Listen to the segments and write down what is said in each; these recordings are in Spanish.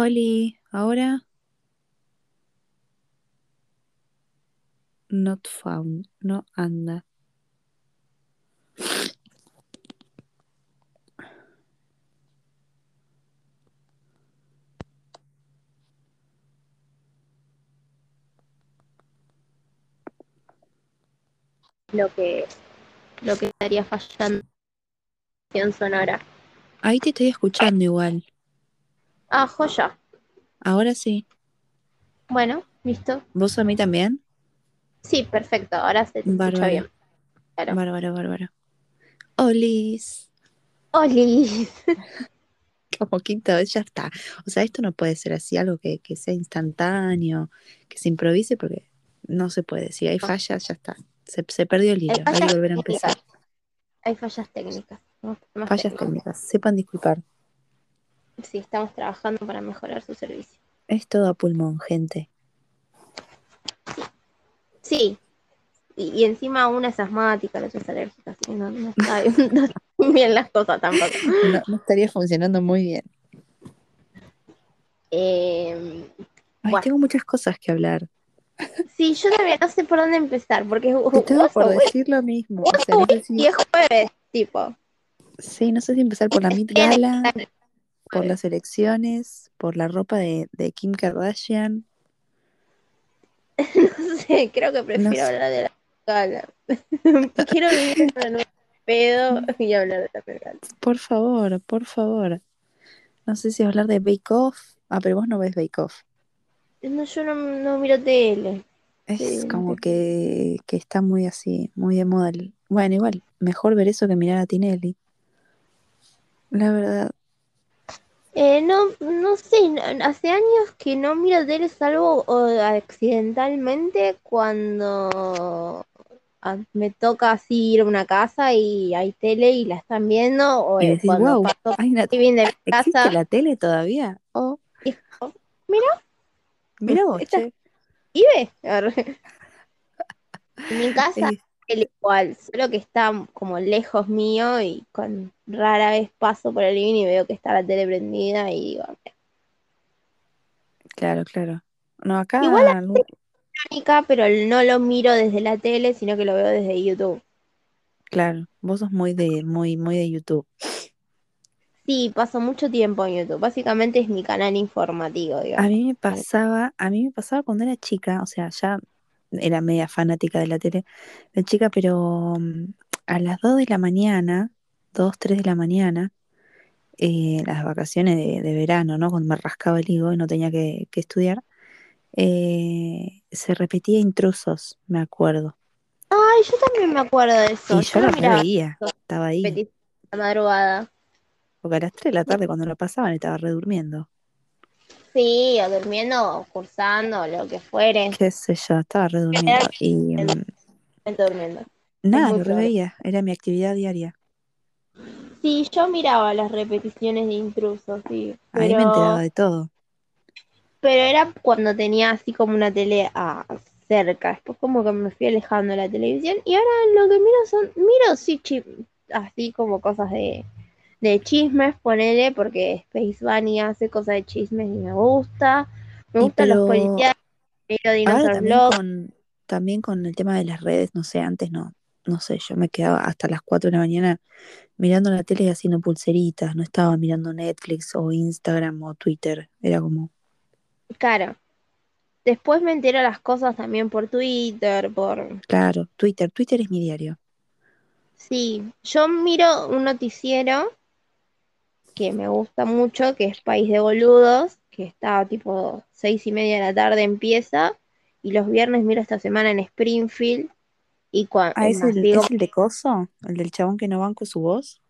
Oli, ahora not found, no anda. lo que lo que estaría fallando en sonora. Ahí te estoy escuchando igual. Ah, joya. Ahora sí. Bueno, listo. ¿Vos a mí también? Sí, perfecto. Ahora se te escucha bien. Claro. Bárbaro, bárbaro. Olis. Oli. Como quinta vez ya está. O sea, esto no puede ser así, algo que, que sea instantáneo, que se improvise, porque no se puede. Si hay fallas, ya está. Se, se perdió el hilo. Hay Hay que volver a empezar. técnicas. Hay fallas técnicas. Fallas técnicas. técnicas. Sepan disculpar. Sí, estamos trabajando para mejorar su servicio. Es todo a pulmón, gente. Sí. Y, y encima una es asmática, la otra es alérgica, así que no, no está bien, no están bien las cosas tampoco. No, no estaría funcionando muy bien. Eh, Ay, Bueno. tengo muchas cosas que hablar. sí, yo también no sé por dónde empezar, porque Te tengo por decir lo mismo. O vos sea, no sé sos si, 10 jueves, tipo. sí, no sé si empezar por la Met por las elecciones, por la ropa de, de Kim Kardashian. No sé, creo que prefiero No sé. hablar de la gala. Quiero vivir en un pedo y hablar de la gala. Por favor, por favor. No sé si hablar de Bake Off. Ah, pero vos no ves Bake Off. No, yo no, no miro tele. Es Sí, como que, que está muy así, muy de moda. Bueno, igual, mejor ver eso que mirar a Tinelli. La verdad. Eh, no, no sé, hace años que no miro tele salvo o, accidentalmente cuando ah, me toca así ir a una casa y hay tele y la están viendo o Y decís, cuando wow, paso hay una, de mi ¿existe casa la tele todavía? Oh, y mira, mira vos, Esta- che. vive. Arre. En mi casa Eh, tele igual, solo que está como lejos mío y con rara vez paso por el living y veo que está la tele prendida y digo, claro, claro. No, acá Igual pero no lo miro desde la tele, sino que lo veo desde YouTube. claro, vos sos muy de, muy, muy de YouTube. Sí, paso mucho tiempo en YouTube. Básicamente es mi canal informativo, A digamos. mí me pasaba, a mí me pasaba cuando era chica, o sea, ya era media fanática de la tele de chica, pero mm, a las 2 de la mañana, 2, 3 de la mañana, eh, las vacaciones de, de verano, ¿no? Cuando me rascaba el higo y no tenía que, que estudiar, eh, se repetía Intrusos, me acuerdo. Ay, yo también me acuerdo de eso. Y yo lo la miraba reveía, estaba ahí, la madrugada. porque a las 3 de la tarde cuando lo pasaban estaba redurmiendo. Sí, o durmiendo, o cursando, o lo que fuere. Qué sé yo, estaba redurmiendo. Y mm, durmiendo. nada, lo reveía, era mi actividad diaria. Sí, yo miraba las repeticiones de intrusos, sí. Ahí me Pero, enteraba de todo. pero era cuando tenía así como una tele ah, cerca. Después como que me fui alejando de la televisión. Y ahora lo que miro son, miro sí, chi- así como cosas de, de chismes, ponele, porque Space Bunny hace cosas de chismes y me gusta. Me Y gustan los pero policías, ahora Dinosaur también Blog. con, también con el tema de las redes, no sé, antes no, no sé, yo me quedaba hasta las 4 de la mañana mirando la tele y haciendo pulseritas, no estaba mirando Netflix o Instagram o Twitter, era como, Claro. Después me entero las cosas también por Twitter, por... claro, Twitter, Twitter es mi diario. Sí, yo miro un noticiero que me gusta mucho, que es País de Boludos, que está tipo seis y media de la tarde empieza, y los viernes miro esta semana en Springfield, y cuando Ah, ¿es el, digo, es el de Coso? ¿El del chabón que no banco su voz?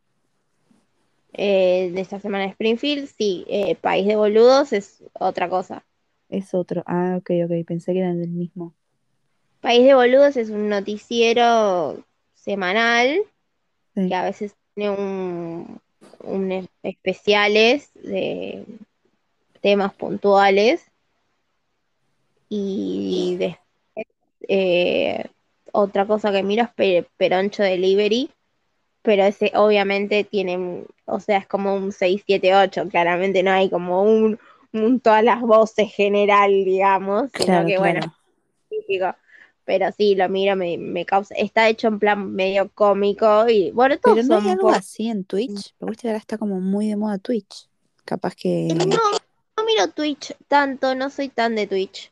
eh, de esta semana en Springfield, sí, eh, País de Boludos es otra cosa. Es otro. Ah, ok, ok, pensé que eran del mismo. País de Boludos es un noticiero semanal Sí. que a veces tiene un, un es- especiales de temas puntuales y después eh, otra cosa que miro es Pe- Peroncho Delivery pero ese obviamente tiene o sea es como un 6, 7, 8 claramente no hay como un, un todas las voces general, digamos, sino Claro, que bueno, típico. Pero sí, lo miro, me, me causa. Está hecho en plan medio cómico y bueno, todos Pero no hay algo así en Twitch, porque viste que ahora está como muy de moda Twitch. Capaz que, No, no miro Twitch tanto, no soy tan de Twitch.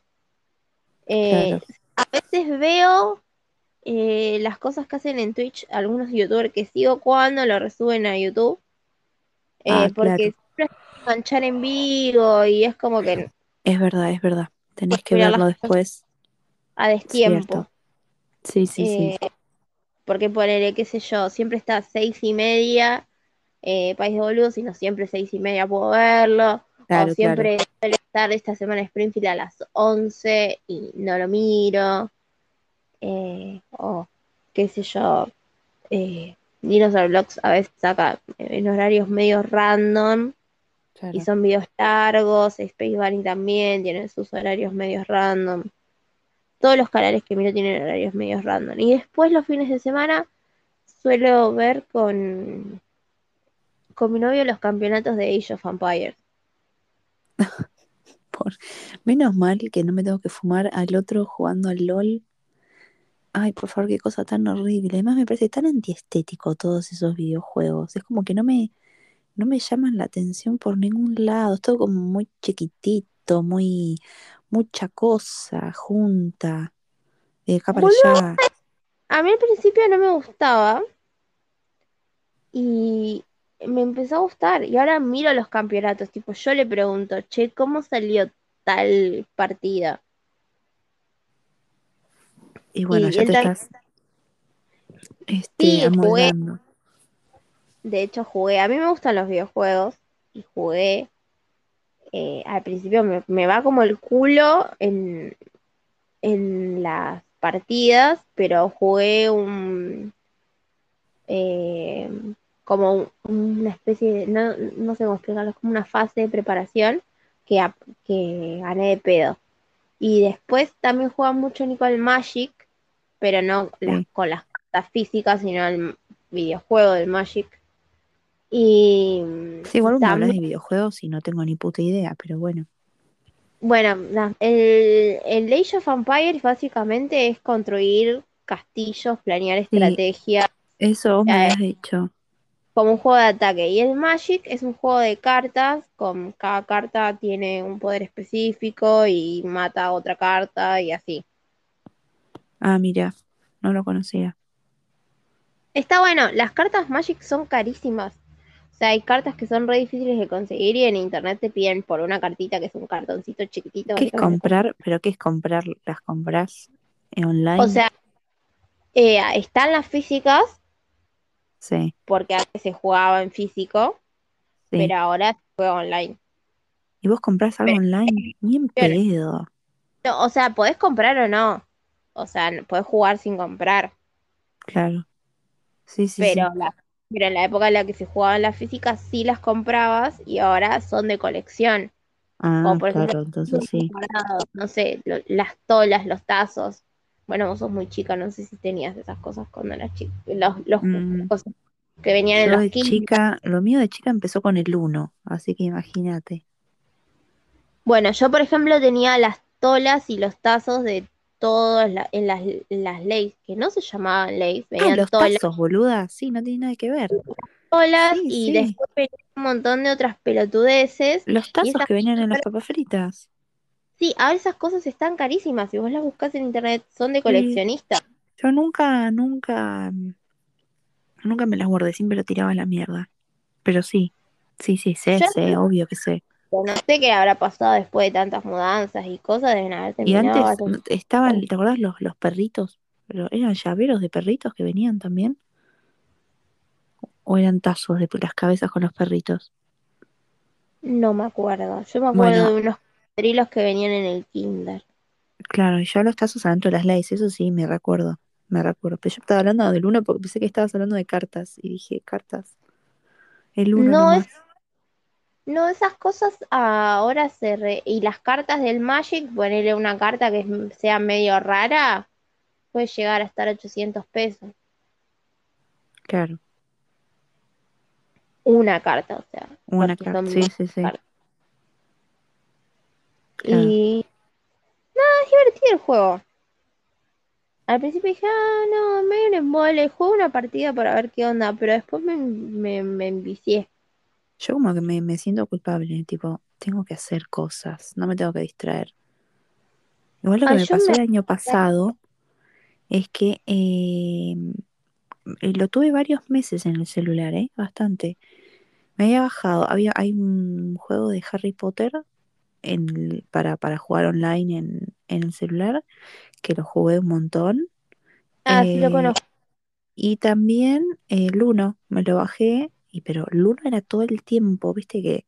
Eh, claro, a veces veo eh, las cosas que hacen en Twitch algunos youtubers que sigo cuando lo resuben a YouTube. eh, ah, porque claro, siempre es enganchar en vivo y es como que es verdad, es verdad. Tenés que verlo después, a destiempo. cierto. Sí, sí, sí, Eh, porque ponerle, qué sé yo, siempre está a seis y media, eh, País de Boludos, y no siempre seis y media puedo verlo. O claro, claro. siempre suele estar esta semana Springfield a las 11 y no lo miro. Eh, o qué sé yo, eh, Dinosaur Vlogs a veces saca en horarios medio random y Claro. son videos largos. Space Bunny también tiene sus horarios medios random. Todos los canales que miro tienen horarios medios random. Y después los fines de semana suelo ver con, con mi novio los campeonatos de Age of Empires. Por... Menos mal que no me tengo que fumar al otro jugando al LOL. Ay, por favor, qué cosa tan horrible. Además me parece tan antiestético todos esos videojuegos. Es como que no me, no me llaman la atención por ningún lado. Es todo como muy chiquitito, muy, mucha cosa junta. De acá para allá. a mí al principio no me gustaba y me empezó a gustar. Y ahora miro los campeonatos. Tipo, yo le pregunto, che, ¿cómo salió tal partida? Y bueno, Y ya te estás este, sí, jugué, de hecho jugué. A mí me gustan los videojuegos y jugué. Eh, al principio me, me va como el culo en, en las partidas, pero jugué un eh, como un- una especie de, no, no sé cómo explicarlo, es como una fase de preparación que, que gané de pedo. Y después también juega mucho Nico al Magic, pero no las, con las cartas físicas, sino el videojuego del Magic. Y Sí, igual me hablas de videojuegos y no tengo ni puta idea, pero bueno. bueno, el, el Age of Empires básicamente es construir castillos, planear Sí, estrategias, eso vos me eh, habías dicho. como un juego de ataque. Y el Magic es un juego de cartas, con cada carta tiene un poder específico y mata a otra carta y así. Ah, mira, no lo conocía. Está bueno, las cartas Magic son carísimas. O sea, hay cartas que son re difíciles de conseguir y en internet te piden por una cartita que es un cartoncito chiquitito, ¿Qué es comprar? ¿Pero qué es comprar? ¿Las compras en O online? sea, eh, están las físicas, Sí, porque antes se jugaba en físico, sí. pero ahora se juega online. ¿Y vos comprás algo Pero, online? Ni en pedo. no, o sea, podés comprar o no. O sea, podés jugar sin comprar. Claro. Sí, sí, Pero, sí. la, pero en la época en la que se jugaban las físicas sí las comprabas y ahora son de colección. Como Ah, por ejemplo, claro, entonces sí. no sé, lo- las tolas, los tazos. Bueno, vos sos muy chica, no sé si tenías esas cosas cuando eras chica. Los, los Mm, cosas que venían en yo los de chica, lo mío de chica empezó con el 1, así que imagínate. Bueno, yo por ejemplo tenía las tolas y los tazos de todas la- en las, las leyes, que no se llamaban leyes, Ah, venían los tolas, tazos, boluda. Sí, no tiene nada que ver. tolas Sí, y sí. después venían un montón de otras pelotudeces. Los tazos que venían en las papas fritas. sí, ahora esas cosas están carísimas. Si vos las buscas en internet, son de Sí. coleccionista. Yo nunca, nunca, nunca me las guardé, siempre lo tiraba a la mierda. Pero sí, sí, sí, sé, Yo sé, obvio que sé. No sé qué habrá pasado después de tantas mudanzas y cosas, deben haber Y terminado. antes estaban, ¿te acordás los, los perritos? Pero eran llaveros de perritos que venían también. ¿O eran tazos de las cabezas con los perritos? No me acuerdo. Yo me acuerdo Bueno, de unos trilos que venían en el Kinder. claro, y yo los tazos adentro de las leyes, eso sí, me recuerdo, me recuerdo. Pero yo estaba hablando del uno porque pensé que estabas hablando de cartas. Y dije, cartas, el uno No, es. No, esas cosas ahora se re... Y las cartas del Magic, ponerle una carta que sea medio rara, puede llegar a estar 800 pesos. Claro, Una carta, o sea, una carta, sí, sí, sí. cartas. Claro. Y nada, es divertido el juego. Al principio dije, ah, no, me embole, juego una partida para ver qué onda, pero después me, me, me envicié. Yo como que me, me siento culpable, tipo, tengo que hacer cosas, no me tengo que distraer. Igual lo que Ah, me yo pasó me... el año pasado es que eh, eh, lo tuve varios meses en el celular, ¿eh? Bastante. Me había bajado, había, hay un juego de Harry Potter en, el- para, para jugar online en, en el celular, que lo jugué un montón. Ah, sí lo Eh, conozco. y también el uno me lo bajé, y, pero el uno era todo el tiempo, viste que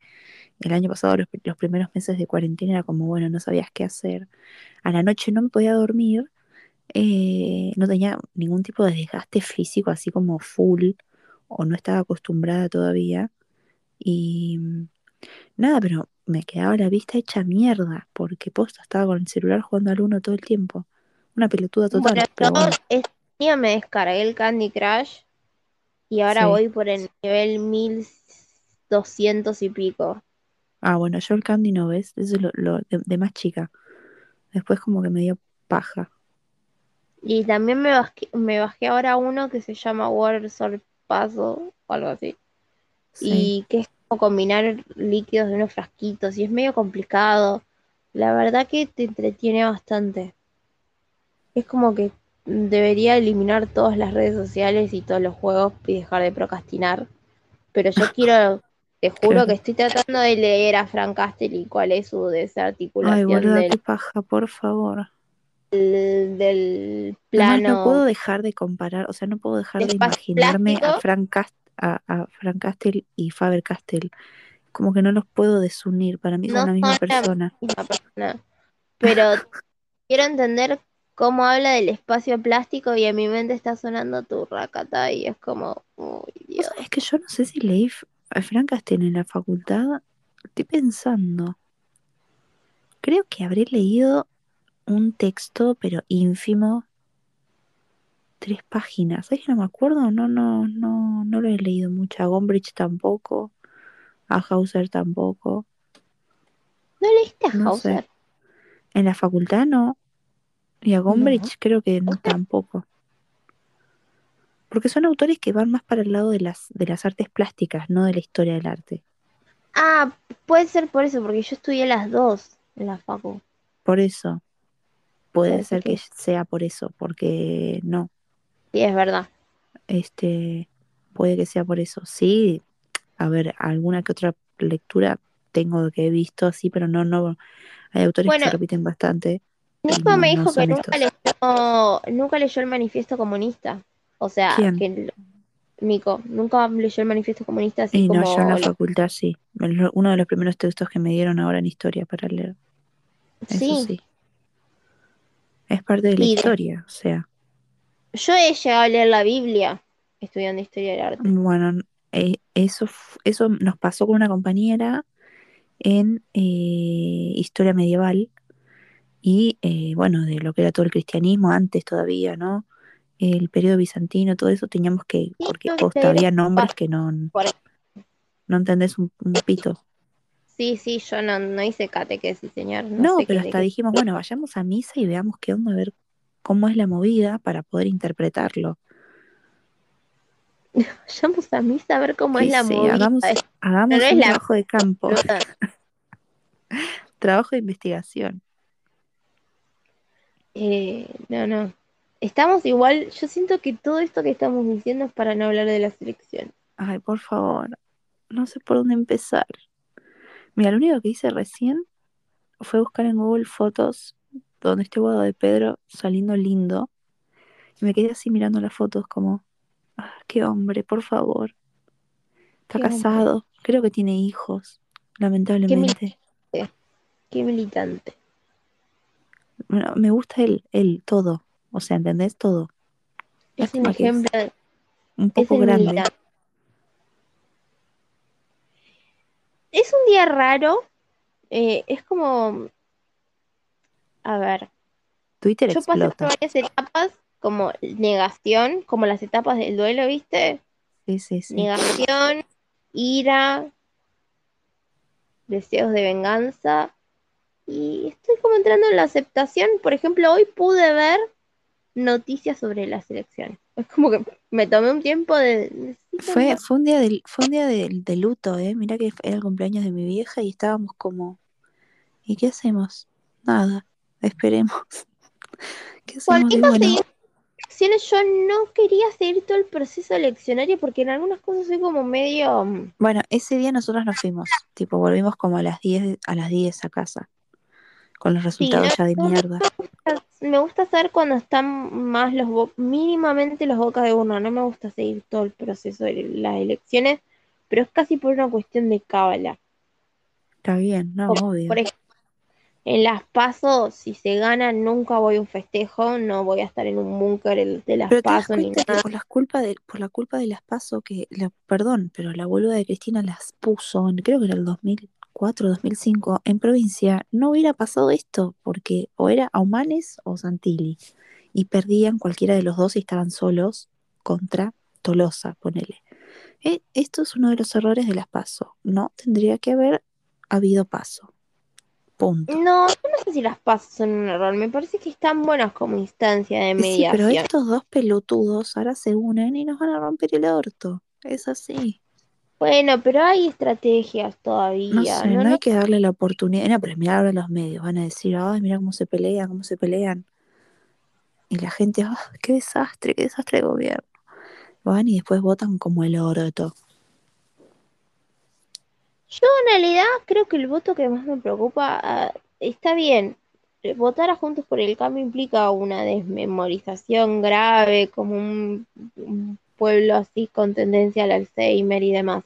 el año pasado, los, los primeros meses de cuarentena, era como, bueno, no sabías qué hacer. A la noche no me podía dormir, eh, no tenía ningún tipo de desgaste físico, así como full, o no estaba acostumbrada todavía. Y mm, nada, pero me quedaba la vista hecha mierda, porque posta estaba con el celular jugando al uno todo el tiempo. Una pelotuda total, pero bueno, este año me descargué el Candy Crush y ahora sí. voy por el nivel 1200 y pico. Ah, bueno, yo el Candy no ves, eso es lo, lo de, de más chica. Después como que me dio paja. Y también me bajé, me bajé ahora uno que se llama Water Puzzle o algo así. Sí. Y que es como combinar líquidos de unos frasquitos y es medio complicado. La verdad que te entretiene bastante. Es como que debería eliminar todas las redes sociales y todos los juegos y dejar de procrastinar. Pero yo quiero, te juro que estoy tratando de leer a Frank Castle y cuál es su Ay, desarticulación boluda, del, qué paja, por favor. del Además, no plano puedo dejar de comparar, o sea, no puedo dejar de imaginarme a. Frank, Cast a, a Frank Castle y Faber Castell. Como que no los puedo desunir, para mí son No la son misma la persona. misma persona. Pero quiero entender cómo habla del espacio plástico y en mi mente está sonando tu racata y es como, uy, Dios. es que yo no sé si leí Frank Castle en la facultad. Estoy pensando. Creo que habré leído un texto, pero ínfimo, tres páginas. ¿Sabes que no me acuerdo? No, no, no, no lo he leído mucho. A Gombrich tampoco. A Hauser tampoco. ¿No leíste a No sé. Hauser? En la facultad no. Y a No. Gombrich creo que n- tampoco. Porque son autores que van más para el lado de las, de las artes plásticas, no de la historia del arte. Ah, puede ser por eso, porque yo estudié las dos en la facu. Por eso, puede Puede ser que que sea por eso, porque no, sí, es verdad. este, puede que sea por eso. Sí, a ver, alguna que otra lectura tengo que he visto así, pero no, no, hay autores que se repiten bastante Nico no, me no dijo que nunca leyó, nunca leyó el manifiesto comunista. O sea, ¿Quién? que Nico nunca leyó el manifiesto comunista así Y no, yo en la facultad sí. Uno de los primeros textos que me dieron ahora en historia para leer. Eso Sí, sí. Es parte de la y de- historia, o sea. yo he llegado a leer la Biblia estudiando historia del arte. Bueno, eh, eso, eso nos pasó con una compañera en eh, historia medieval y eh, bueno, de lo que era todo el cristianismo antes todavía, ¿no? El periodo bizantino, todo eso teníamos que, porque posta, había nombres que no, no entendés un, un pito. Sí, sí, yo no, no hice catequesis, señor. No, No, sé qué pero hasta dijimos, bueno, vayamos a misa y veamos qué onda, a ver cómo es la movida para poder interpretarlo. Vayamos a misa a ver cómo es la sí, movida. hagamos, no hagamos un la trabajo de campo, trabajo de investigación. Eh, no, no. Estamos igual, yo siento que todo esto que estamos diciendo es para no hablar de la selección. Ay, por favor, no sé por dónde empezar. Mira, lo único que hice recién fue buscar en Google fotos donde esté Guado de Pedro saliendo lindo. Y me quedé así mirando las fotos como, ah, qué hombre, por favor. Está Qué hombre, casado, creo que tiene hijos, qué lamentablemente. militante, qué militante. Bueno, me gusta él, él, todo. O sea, ¿entendés? Todo. Es un es ejemplo, un poco el grande. Es un día raro, eh, es como, a ver, Twitter yo pasé por explota. varias etapas, como negación, como las etapas del duelo, ¿viste? Sí, sí, sí. Negación, ira, deseos de venganza. Y estoy como entrando en la aceptación. Por ejemplo, hoy pude ver noticias sobre las elecciones. Es como que me tomé un tiempo de... Fue, fue un día, del, fue un día de, de luto, ¿eh? Mirá que era el cumpleaños de mi vieja y estábamos como... ¿Y qué hacemos? Nada, esperemos. ¿Qué hacemos? Bueno, de yo no quería seguir todo el proceso eleccionario porque en algunas cosas soy como medio... mm, bueno, ese día nosotros nos fuimos, tipo, volvimos como a las 10, a las 10 a casa, con los Sí, resultados no, ya de mierda. me gusta saber cuando están más los mínimamente los bocas de urna. No me gusta seguir todo el proceso de las elecciones, pero es casi por una cuestión de cábala. Está bien, no, Por, obvio. por ejemplo, en las PASO, si se gana, nunca voy a un festejo, no voy a estar en un búnker de las Pero te das PASO ni nada. por la culpa de, por la culpa de las paso que, la, perdón, pero la boluda de Cristina las puso, en, creo que era el 2004, 2005, en provincia, no hubiera pasado esto, porque o era Aumanes o Santilli, y perdían cualquiera de los dos y estaban solos contra Tolosa, ponele. Eh, esto es uno de los errores de las paso. No tendría que haber habido paso. Punto. No, yo no sé si las PASO son un error, me parece que están buenas como instancia de Sí, pero mediación. estos dos pelotudos ahora se unen y nos van a romper el orto. Es así. Bueno, pero hay estrategias No todavía, sé, no, no hay que darle la oportunidad. No, pero mira ahora los medios, van a decir, ay, mira cómo se pelean, cómo se pelean. Y la gente, ah, qué desastre, qué desastre de gobierno. Van y después votan como el orto. Yo en realidad creo que el voto que más me preocupa ah, está bien. Votar a Juntos por el Cambio implica una desmemorización grave, como un, un pueblo así con tendencia al Alzheimer y demás.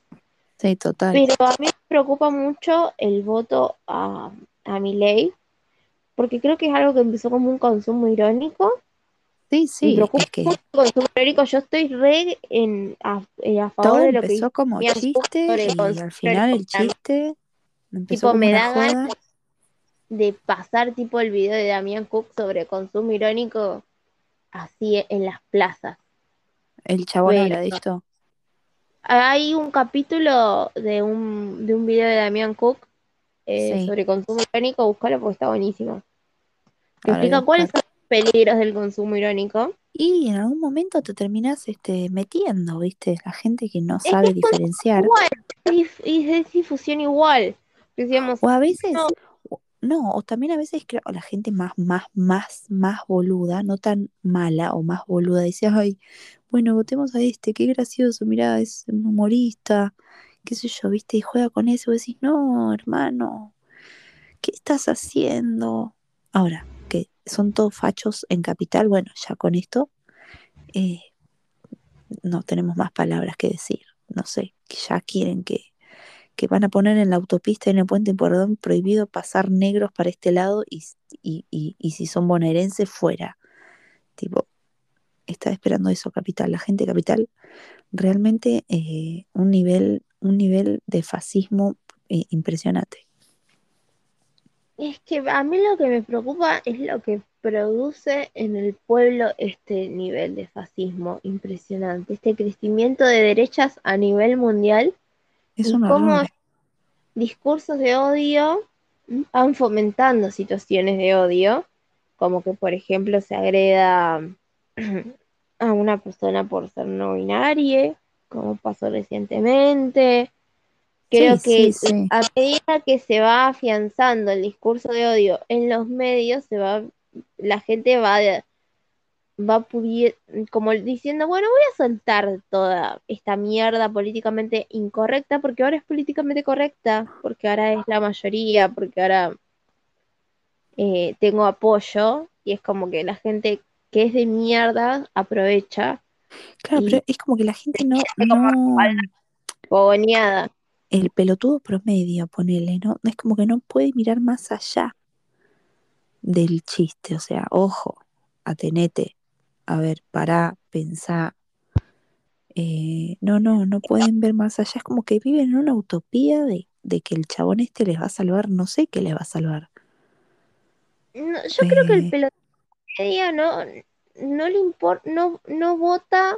Sí, total. Pero a mí me preocupa mucho el voto a, a Milei, porque creo que es algo que empezó como un consumo irónico. Sí, Me sí, preocupa es que mucho el consumo irónico. Yo estoy re en, a, eh, a favor todo de lo que empezó como chiste y al final el chiste empezó Tipo, como me da ganas de pasar tipo el video de Damián Cook sobre consumo irónico así en las plazas. El chabón Pero habla de esto. Hay un capítulo de un, de un video de Damián Cook eh, Sí, sobre consumo irónico, búscalo porque está buenísimo. A explica cuáles son los peligros del consumo irónico. Y en algún momento te terminás este, metiendo, ¿viste? La gente que no sabe es diferenciar. igual, y es difusión igual. Decíamos, O a veces, no, o- no, o también a veces creo, la gente más, más, más, más boluda, no tan mala o más boluda, dice, ay, bueno, votemos a este, qué gracioso, mirá, es un humorista, qué sé yo, ¿viste? Y juega con eso, y decís, no, hermano, ¿qué estás haciendo? Ahora, que son todos fachos en capital, bueno, ya con esto eh, no tenemos más palabras que decir, no sé, que ya quieren que que van a poner en la autopista y en el puente Pueyrredón prohibido pasar negros para este lado y, y, y, y si son bonaerenses fuera. Tipo, está esperando eso Capital. La gente de Capital realmente eh, un nivel un nivel de fascismo eh, impresionante. Es que a mí lo que me preocupa es lo que produce en el pueblo este nivel de fascismo impresionante, este crecimiento de derechas a nivel mundial Es y un cómo discursos de odio van fomentando situaciones de odio, como que por ejemplo se agreda a una persona por ser no binaria, como pasó recientemente. Creo Sí, que sí, sí. a medida que se va afianzando el discurso de odio en los medios, se va, la gente va, va como diciendo, bueno, voy a soltar toda esta mierda políticamente incorrecta, porque ahora es políticamente correcta, porque ahora es la mayoría, porque ahora eh, tengo apoyo, y es como que la gente que es de mierda aprovecha Claro, pero es como que la gente no, no, fogoneada. el pelotudo promedio, ponele, ¿no? Es como que no puede mirar más allá del chiste, o sea, ojo, atenete, a ver, pará, pensá, eh, no, no, no pueden ver más allá, es como que viven en una utopía de, de que el chabón este les va a salvar, no sé qué les va a salvar. No, yo creo que el Eh, pelotón media no, no le importa, no, no vota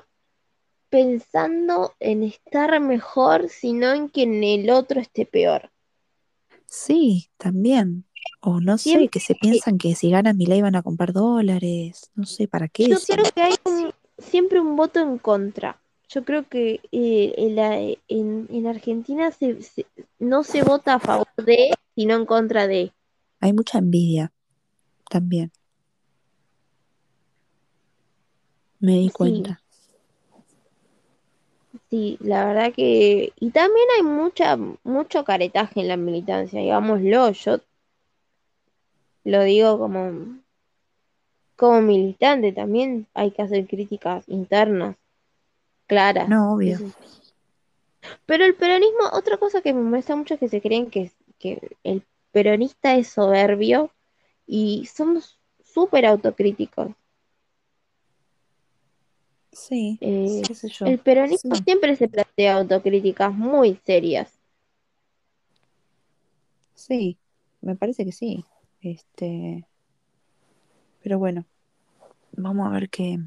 pensando en estar mejor, sino en que en el otro esté peor. sí, también, O no sé, que se piensan que si ganan Milei van a comprar dólares. No sé, ¿para qué yo eso? creo que hay un- siempre un voto en contra. Yo creo que eh, en, la- en- en Argentina se- se- no se vota a favor de, sino en contra de. Hay mucha envidia también, me di cuenta. sí, la verdad que... Y también hay mucha, mucho caretaje en la militancia, digámoslo. Yo lo digo como, como militante, también hay que hacer críticas internas, claras. No, obvio. Pero el peronismo, otra cosa que me molesta mucho es que se creen que, que el peronista es soberbio y somos súper autocríticos. Sí, Eh, qué sé yo. el peronismo Sí, siempre se plantea autocríticas muy serias. sí, me parece que sí. Este, pero bueno, vamos a ver qué,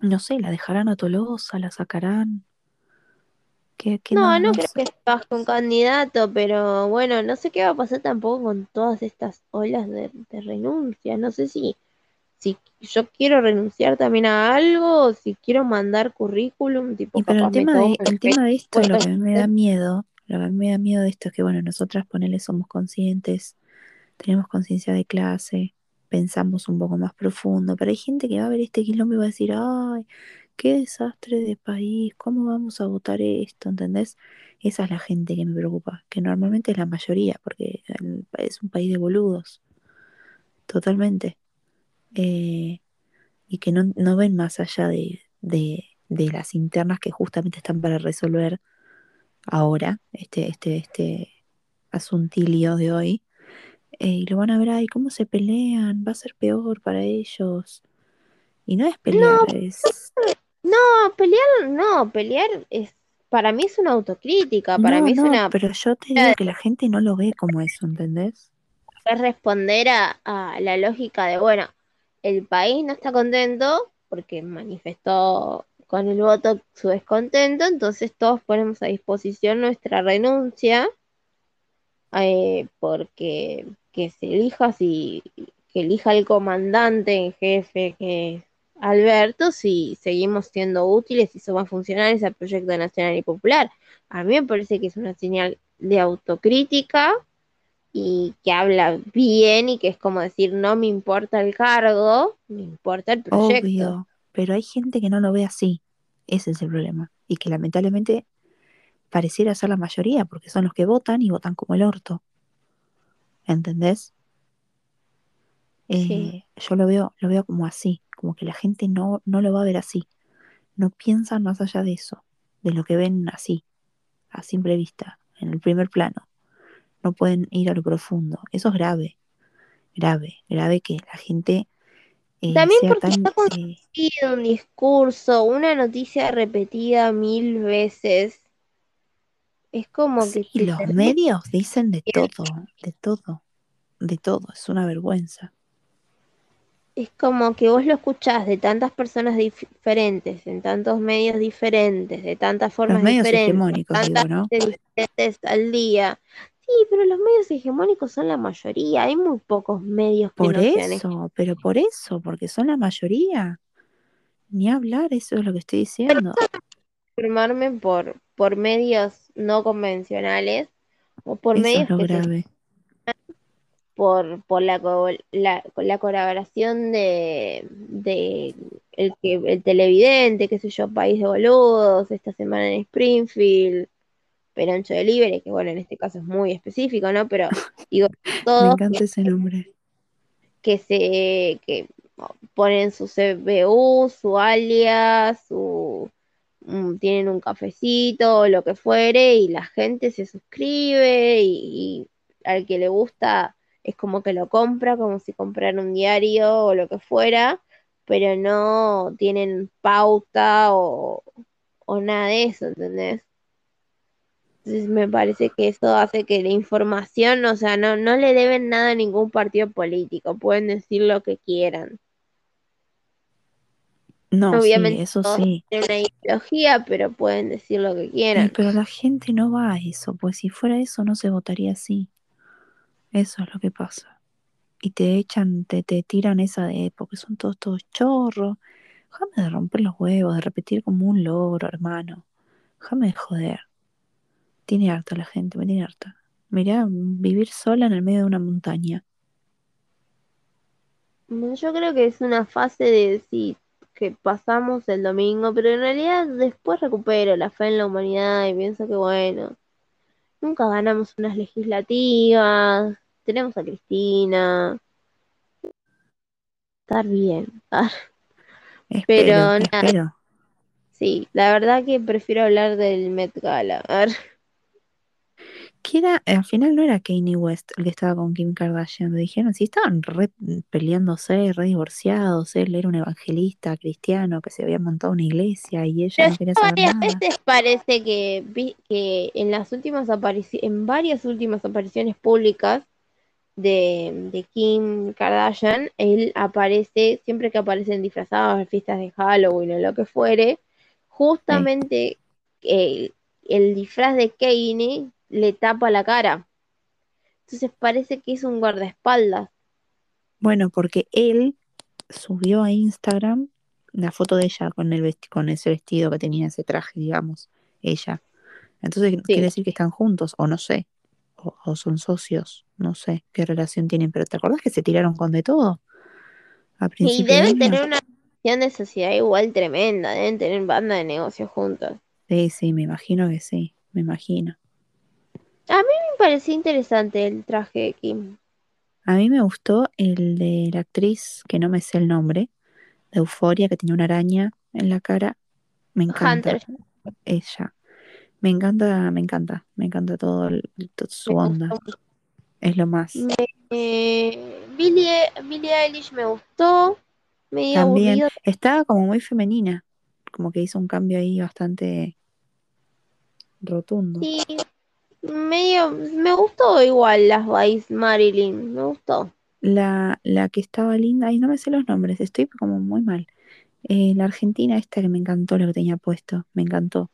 no sé, la dejarán a Tolosa, la sacarán, qué, qué No, no, creo que baje un candidato, pero bueno, no sé qué va a pasar tampoco con todas estas olas de, de renuncia. No sé si, si yo quiero renunciar también a algo, o si quiero mandar currículum, tipo Y pero el tema de, el tema de esto, lo que me da miedo, lo que me da miedo de esto es que, bueno, nosotras ponele somos conscientes, tenemos conciencia de clase, pensamos un poco más profundo, pero hay gente que va a ver este quilombo y va a decir, ay, qué desastre de país, ¿cómo vamos a votar esto? ¿Entendés? Esa es la gente que me preocupa, que normalmente es la mayoría, porque es un país de boludos, totalmente, eh, y que no, no ven más allá de, de, de las internas que justamente están para resolver ahora, este, este, este asuntilio de hoy, eh, y lo van a ver ahí, cómo se pelean, va a ser peor para ellos. Y no es pelear, No, es... no, pelear, no, pelear es, para mí es una autocrítica, para No, mí es no, una, pero yo te digo que la gente no lo ve como eso, ¿entendés? es responder a, a la lógica de, bueno, el país no está contento porque manifestó con el voto su descontento, entonces todos ponemos a disposición nuestra renuncia eh, porque que se elija si que elija el comandante en jefe que Alberto si seguimos siendo útiles y somos funcionales al proyecto nacional y popular. A mí me parece que es una señal de autocrítica y que habla bien y que es como decir no me importa el cargo, me importa el proyecto. Obvio, pero hay gente que no lo ve así, ese es el problema. Y que lamentablemente pareciera ser la mayoría, porque son los que votan y votan como el orto, ¿entendés? Sí. Eh, yo lo veo, lo veo como así, como que la gente no, no lo va a ver así, no piensan más allá de eso, de lo que ven así, a simple vista, en el primer plano, no pueden ir a lo profundo, eso es grave, grave, grave que la gente eh, También sea porque tan... está eh, construido un discurso, una noticia repetida mil veces. Es como que te los termina medios dicen de todo, de todo, de todo, es una vergüenza. Es como que vos lo escuchás de tantas personas dif- diferentes, en tantos medios diferentes, de tantas Los formas medios diferentes, hegemónicos, tantas digo, ¿no? diferentes al día. Sí, pero los medios hegemónicos son la mayoría. Hay muy pocos medios que Por no sean eso, pero por eso, porque son la mayoría. Ni hablar, eso es lo que estoy diciendo. informarme por, por medios no convencionales o por Eso medios es lo que se grave. por, por la, co- la, la colaboración de, de el, que, el televidente, qué sé yo, País de Boludos, esta semana en Springfield, Perancho Delivery, que bueno, en este caso es muy específico, ¿no? Pero digo, Me todos encanta ese nombre. que se que ponen su CBU, su alias, su mm, tienen un cafecito, lo que fuere, y la gente se suscribe y, y al que le gusta es como que lo compra, como si comprara un diario o lo que fuera, pero no tienen pauta o, o nada de eso, ¿entendés? Entonces me parece que eso hace que la información, o sea, no, no le deben nada a ningún partido político, pueden decir lo que quieran. No, sí, Obviamente eso todos sí. tienen una ideología, pero pueden decir lo que quieran. pero la gente no va a eso, pues si fuera eso no se votaría así. Eso es lo que pasa. Y te echan, te, te tiran esa de, porque son todos, todos chorros. Déjame de romper los huevos, de repetir como un loro, hermano. Déjame de joder. Tiene harta la gente, me tiene harta. Mirá, vivir sola en el medio de una montaña. Yo creo que es una fase de sí, que pasamos el domingo, pero en realidad después recupero la fe en la humanidad y pienso que bueno, nunca ganamos unas legislativas, tenemos a Cristina, estar bien. Pero Espero, nada, espero. sí, la verdad que prefiero hablar del Met Gala. A ver, Que era, al final no era Kanye West el que estaba con Kim Kardashian. Me dijeron, si estaban re peleándose, re divorciados. Él era un evangelista cristiano que se había montado una iglesia y ella pero no quería saber varias nada. veces parece que, vi- que en las últimas apariciones, en varias últimas apariciones públicas, de, de Kim Kardashian, él aparece, siempre que aparecen disfrazados en fiestas de Halloween o lo que fuere, Sí. justamente el, el disfraz de Kanye le tapa la cara. Entonces parece que es un guardaespaldas. Bueno, porque él subió a Instagram la foto de ella con el con ese vestido que tenía ese traje, digamos, ella. Entonces quiere decir que están juntos, o no sé, o, o son socios, no sé qué relación tienen, pero ¿te acordás que se tiraron con de todo a Y de deben tener una relación de sociedad igual tremenda, deben tener banda de negocios juntos. Sí, sí, me imagino que sí, me imagino. A mí me pareció interesante el traje de Kim. A mí me gustó el de la actriz, que no me sé el nombre, de Euforia, que tenía una araña en la cara. Me encanta Hunter, ella. Me encanta, me encanta, me encanta todo, el- me su onda. Es lo más. Eh, Billie, Billie Eilish me gustó, medio También aburrido. estaba como muy femenina, como que hizo un cambio ahí bastante rotundo. Sí, medio, me gustó igual las Vice Marilyn, me gustó. La, la que estaba linda, ay, no me sé los nombres, estoy como muy mal. Eh, la argentina esta que me encantó lo que tenía puesto, me encantó.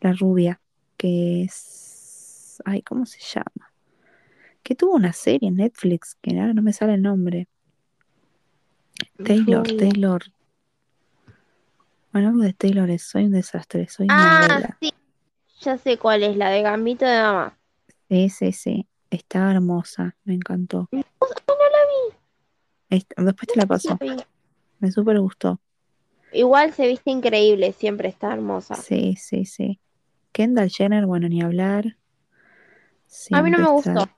La rubia, que es, ay, ¿cómo se llama? Que tuvo una serie en Netflix, que ahora no me sale el nombre. Taylor. Taylor. Bueno, algo de Taylor es, soy un desastre, soy Ah, abuela. sí, ya sé cuál es, la de Gambito de Dama. Sí, sí, sí, estaba hermosa, me encantó. No la vi, Est- después te la no paso, vi. me súper gustó. Igual se viste increíble, siempre está hermosa. Sí, sí, sí. Kendall Jenner, bueno, ni hablar. A mí no me está. gustó.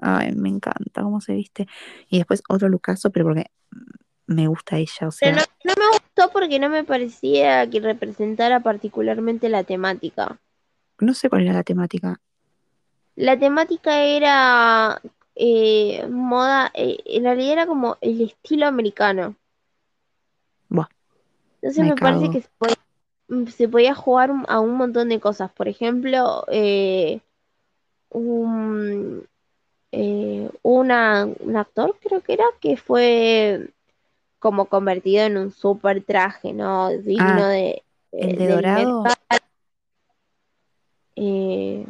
Ay, me encanta cómo se viste. Y después otro lucaso, pero porque me gusta ella, o Pero sea, no, no me gustó porque no me parecía que representara particularmente la temática. No sé cuál era la temática. La temática era eh, moda, eh, en realidad era como el estilo americano. Buah, Entonces me me parece que se podía, se podía jugar a un montón de cosas. Por ejemplo, eh, un, una, un actor creo que era que fue como convertido en un super traje, ¿no? Digno Ah, de, el de dorado. Eh,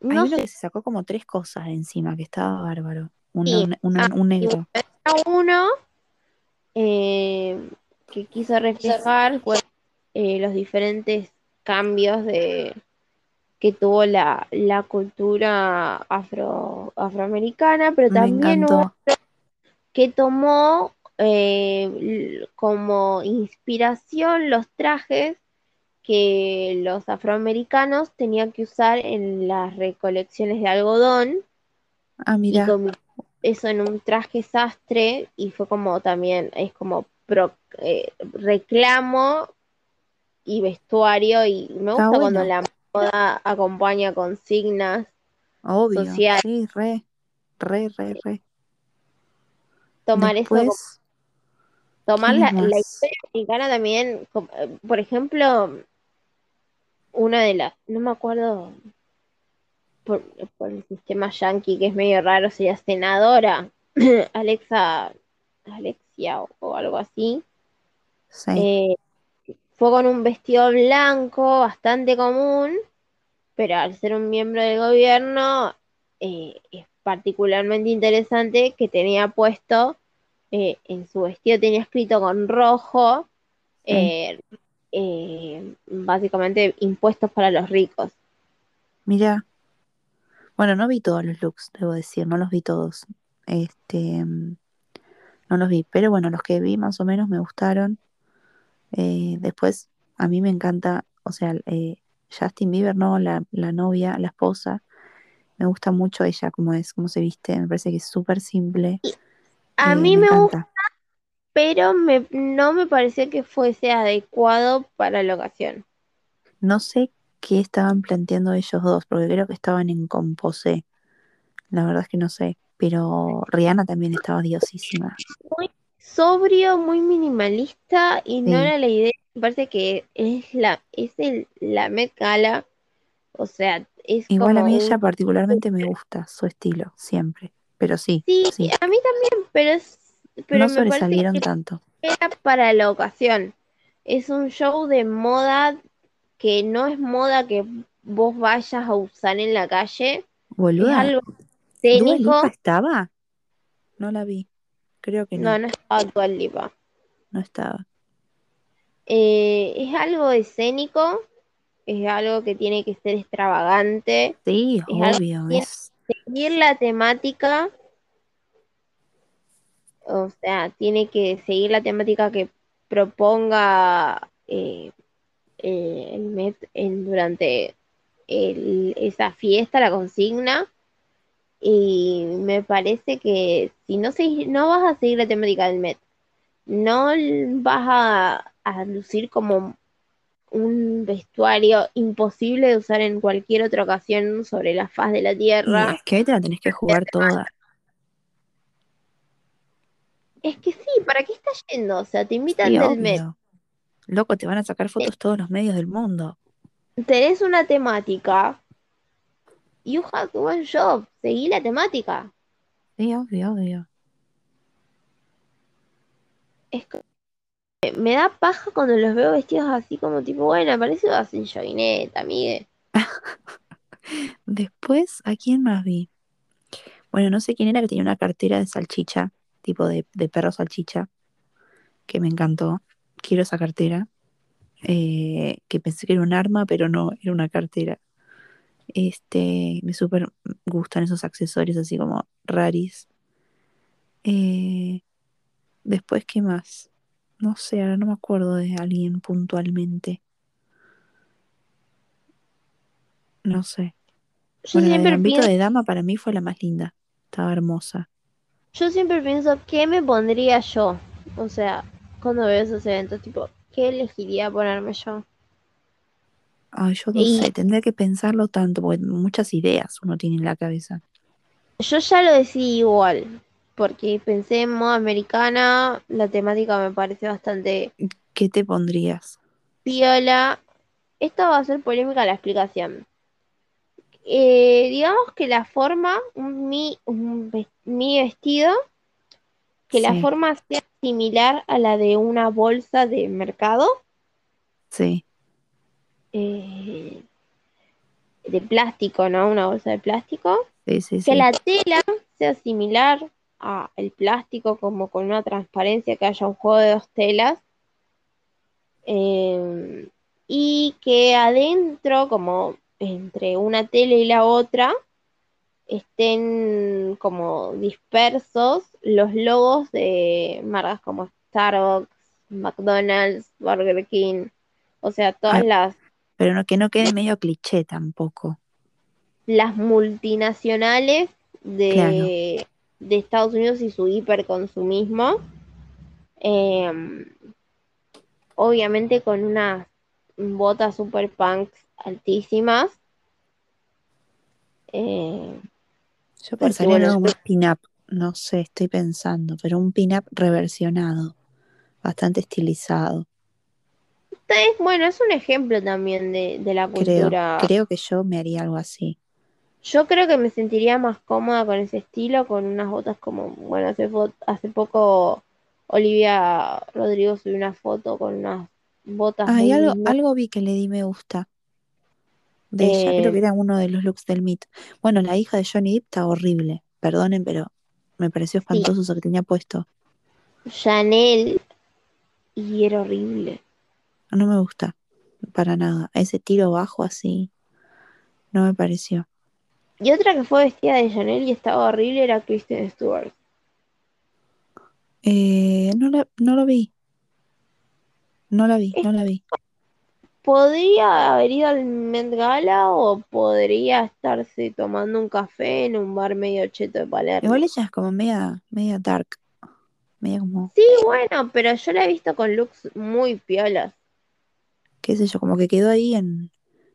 no sé que se sacó como tres cosas de encima, que estaba bárbaro. Un, ah, un negro. uno eh, que quiso reflejar pues, eh, los diferentes cambios de que tuvo la, la cultura afro, afroamericana, pero también encantó. que tomó eh, como inspiración los trajes que los afroamericanos tenían que usar en las recolecciones de algodón Ah, mira, eso en un traje sastre y fue como también, es como pro- eh, reclamo y vestuario y me gusta cuando la moda acompaña consignas Obvio. sociales, Sí, re, re, re, re. tomar eso como tomar ¿quién es la, historia mexicana también, eh, por ejemplo, una de las, no me acuerdo por, por el sistema yankee que es medio raro, sería senadora Alexa, Alexia o, o algo así, Sí, eh, fue con un vestido blanco bastante común, pero al ser un miembro del gobierno eh, es particularmente interesante que tenía puesto eh, en su vestido, tenía escrito con rojo, Sí. Eh, básicamente impuestos para los ricos. Mira. Bueno, no vi todos los looks, debo decir, no los vi todos. Este, no los vi, pero bueno, los que vi más o menos me gustaron. Eh, después, a mí me encanta, o sea, eh, Justin Bieber, ¿no? La, la novia, la esposa, me gusta mucho ella, como es, cómo se viste, me parece que es súper simple, A eh, mí me me gusta. Pero me, no me pareció que fuese adecuado para la ocasión. No sé qué estaban planteando ellos dos, porque creo que estaban en composé, la verdad es que no sé, pero Rihanna también estaba diosísima, Muy sobrio, muy minimalista y no era la idea. Me parece que es la, es el, la Met Gala, o sea, es Igual a mí ella particularmente me gusta su estilo, siempre, pero sí, Sí, sí, a mí también, pero es, no pero me parece sobresalieron que tanto. era para la ocasión. Es un show de moda que no es moda que vos vayas a usar en la calle, es algo ¿Dua Lipa escénico. estaba? No la vi, creo que No, no, no es Dua Lipa. no estaba. Eh, es algo escénico, es algo que tiene que ser extravagante, Sí, es obvio, seguir la temática, o sea, tiene que seguir la temática que proponga eh, eh, el Met en- durante el- esa fiesta, la consigna. Y me parece que si no, se, no vas a seguir la temática del Met, no vas a, a lucir como un vestuario imposible de usar en cualquier otra ocasión sobre la faz de la y Tierra. es que te la tenés que jugar toda. Es que sí, ¿para qué estás yendo? O sea, te Sí, invitan del obvio. Loco, te van a sacar fotos todos los medios del mundo. tenés una temática, you have one job, seguí la temática. Sí, obvio, obvio. Es co- me da paja cuando los veo vestidos así como tipo, bueno, parece que vas en joguineta, amigue. Después, ¿a quién más vi? Bueno, no sé quién era que tenía una cartera de salchicha, tipo de, de perro salchicha, que me encantó. Quiero esa cartera. eh, que pensé que era un arma, pero no, era una cartera. Este, me súper gustan esos accesorios así como raris. Eh, después, ¿qué más? No sé, ahora no me acuerdo de alguien puntualmente. No sé. Bueno, la de Gambito de Dama para mí fue la más linda. Estaba hermosa. Yo siempre pienso, ¿qué me pondría yo? O sea, cuando veo esos eventos, tipo, ¿qué elegiría ponerme yo? Ay, yo no Y sé, tendría que pensarlo tanto, porque muchas ideas uno tiene en la cabeza. yo ya lo decidí igual, porque pensé en moda americana, la temática me parece bastante ¿Qué te pondrías? piola. Esta va a ser polémica la explicación. Eh, digamos que la forma, mi, un mi vestido, que la forma sea similar a la de una bolsa de mercado, sí, eh, de plástico, ¿no? Una bolsa de plástico. sí, sí, Que la tela sea similar al plástico, como con una transparencia, que haya un juego de dos telas. eh, y que adentro, como entre una tela y la otra, estén como dispersos los logos de marcas como Starbucks, McDonald's, Burger King, o sea, todas Ay, las, pero no, que no quede medio cliché tampoco. las multinacionales Claro, de, de Estados Unidos y su hiperconsumismo, eh, obviamente con unas botas super punks altísimas, eh, yo pensaría en bueno, algo más pin-up. No sé, estoy pensando, pero un pin-up reversionado, bastante estilizado, es, bueno, es un ejemplo también de, de la cultura Creo que yo me haría algo así. Yo creo que me sentiría más cómoda con ese estilo, con unas botas como, bueno, hace, poco Olivia Rodrigo subió una foto con unas botas Ah, y algo, algo vi que le di me gusta de ella, creo Eh, que era uno de los looks del Meet. Bueno, la hija de Johnny Depp está horrible, perdonen, pero me pareció Sí, espantoso eso que tenía puesto. Chanel y era horrible. No me gusta, para nada. Ese tiro bajo así, no me pareció. Y otra que fue vestida de Chanel y estaba horrible era Kristen Stewart. Eh, no, la- no lo vi, no la vi, no la vi. Podría haber ido al Met Gala o podría estarse tomando un café en un bar medio cheto de Palermo. Igual ella es como media, media dark, media como, Sí, bueno, pero yo la he visto con looks muy piolas. qué sé yo, como que quedó ahí en,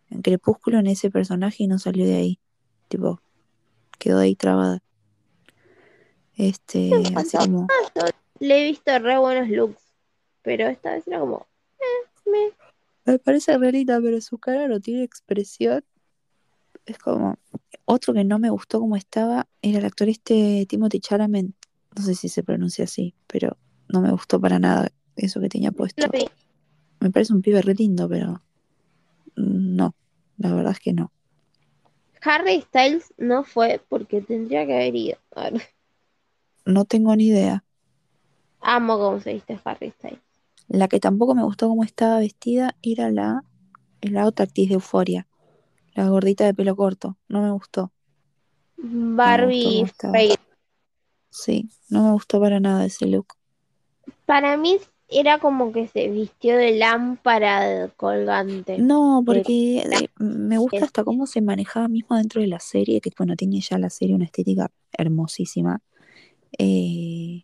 en Crepúsculo en ese personaje y no salió de ahí. Tipo, quedó ahí trabada. Este, así como, Le he visto re buenos looks, pero esta vez era como, eh, me. Me parece rarita, pero su cara no tiene expresión. Es como, otro que no me gustó como estaba era el actor este Timothy Chalamet. No sé si se pronuncia así, pero no me gustó para nada eso que tenía puesto. Me parece un pibe re lindo, pero no, la verdad es que no. Harry Styles no fue porque tendría que haber ido. No tengo ni idea. amo cómo se viste Harry Styles. La que tampoco me gustó cómo estaba vestida era la, la otra actriz de Euforia, la gordita de pelo corto. No me gustó. Barbie. Sí, no me gustó para nada ese look. Para mí era como que se vistió de lámpara colgante. No, porque eh, me gusta es- hasta cómo se manejaba mismo dentro de la serie, que bueno, tiene ya la serie una estética hermosísima. Eh,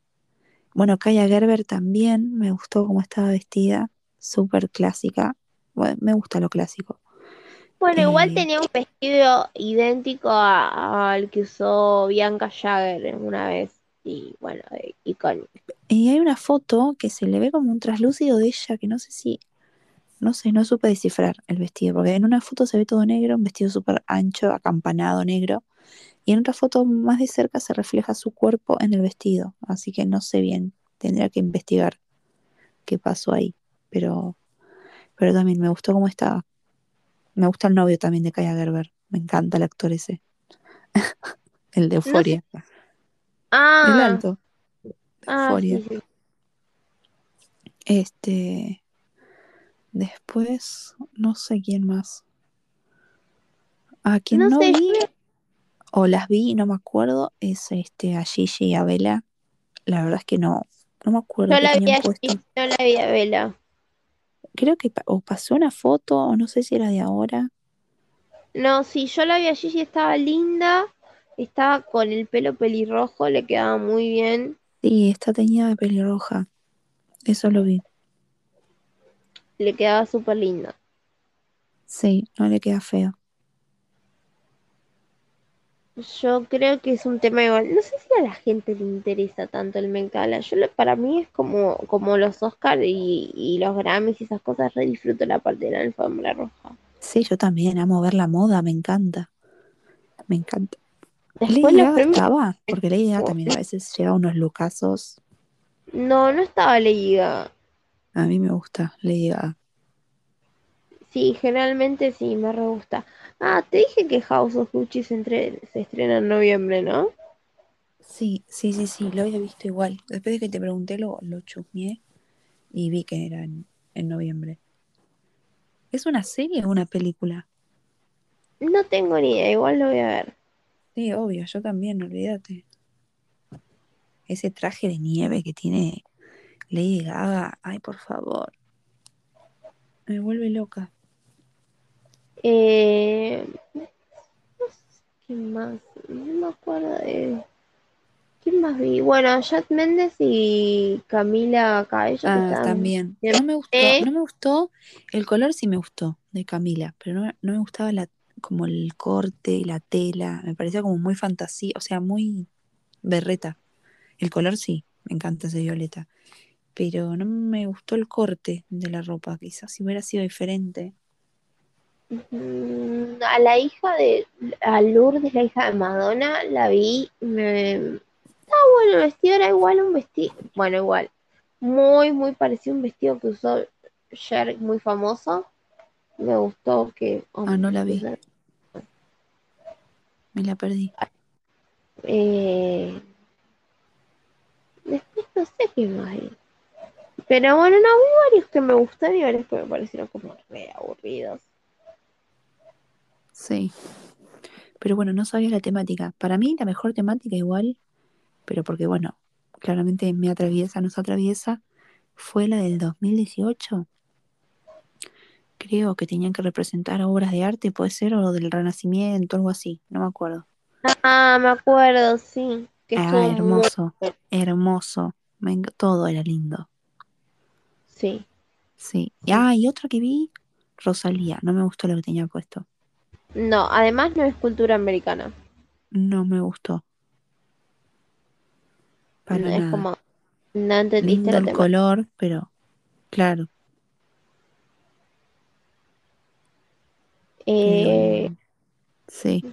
bueno, Kaya Gerber también me gustó cómo estaba vestida, súper clásica. Bueno, me gusta lo clásico. Bueno, igual Eh, tenía un vestido idéntico al que usó Bianca Jagger una vez. Y bueno, eh, icónico. Y hay una foto que se le ve como un traslúcido de ella, que no sé si, no sé, no supe descifrar el vestido, porque en una foto se ve todo negro, un vestido súper ancho, acampanado negro, y en otra foto más de cerca se refleja su cuerpo en el vestido, así que no sé bien, tendría que investigar qué pasó ahí, pero, pero también me gustó cómo estaba. Me gusta el novio también de Kaya Gerber, me encanta el actor ese, el de Euforia, el Ah, alto de ah, Euforia. sí, sí. Este, después, no sé quién más. A quien No no sé, vi, o las vi no me acuerdo, es este, a Gigi y a Bella. La verdad es que no, no me acuerdo qué la vi a. Gigi, no la vi a Bella. Creo que pa- o pasó una foto, o no sé si era de ahora. No, sí, yo la vi a Gigi, estaba linda, estaba con el pelo pelirrojo, le quedaba muy bien, Sí, está teñida de pelirroja. Eso lo vi. le quedaba súper linda. Sí, no le queda feo. Yo creo que es un tema igual. No sé si a la gente le interesa tanto el Met Gala. Yo lo- para mí es como, como los Oscars y, y los Grammys y esas cosas. Re disfruto la parte de la alfombra roja. Sí, yo también amo ver la moda, me encanta. Me encanta. Después Lady Gaga estaba, porque Lady Gaga también a veces lleva unos lucazos. No, no estaba Lady Gaga. A mí me gusta Lady Gaga. Sí, generalmente sí, me re gusta. Ah, te dije que House of Gucci se, entre- se estrena en noviembre, ¿no? Sí, sí, sí, sí, lo había visto igual. Después de que te pregunté, lo, lo chusmeé y vi que era en, en noviembre. ¿Es una serie o una película? No tengo ni idea, igual lo voy a ver. Sí, obvio, yo también, olvídate. Ese traje de nieve que tiene Lady Gaga, ay, por favor. Me vuelve loca. Eh, ¿Quién más? No me acuerdo de... ¿Quién más vi? Bueno, Jad Méndez y Camila Cabello Ah, están... también. No me gustó, ¿Eh? no me gustó, el color sí me gustó de Camila, pero no, no me gustaba la, como el corte la tela, me parecía como muy fantasía, o sea, muy berreta. El color sí, me encanta ese violeta, pero no me gustó el corte de la ropa, quizás si hubiera sido diferente. Mm, A la hija de... A Lourdes, la hija de Madonna, la vi. Me... Estaba bueno el vestido, era igual un vestido... Bueno, igual. Muy, muy parecido a un vestido que usó Cher, muy famoso. Me gustó que... Ah, no la vi. Me la perdí. Eh, después no sé qué más hay. Pero bueno, no, vi varios que me gustaron y varios que me parecieron como re aburridos. Sí. Pero bueno, no sabía la temática. Para mí la mejor temática igual, pero porque bueno, claramente me atraviesa, nos atraviesa, fue la del 2018. Creo que tenían que representar obras de arte, puede ser, o del Renacimiento, algo así, no me acuerdo. Ah, me acuerdo, sí. Que Ah, muy hermoso, hermoso. Me todo era lindo. Sí. Sí. Y, ah, y otra que vi, Rosalía. No me gustó lo que tenía puesto. No, además no es cultura americana. No me gustó. Para No, es como, no entendiste Lindo el color, pero claro. Eh, sí.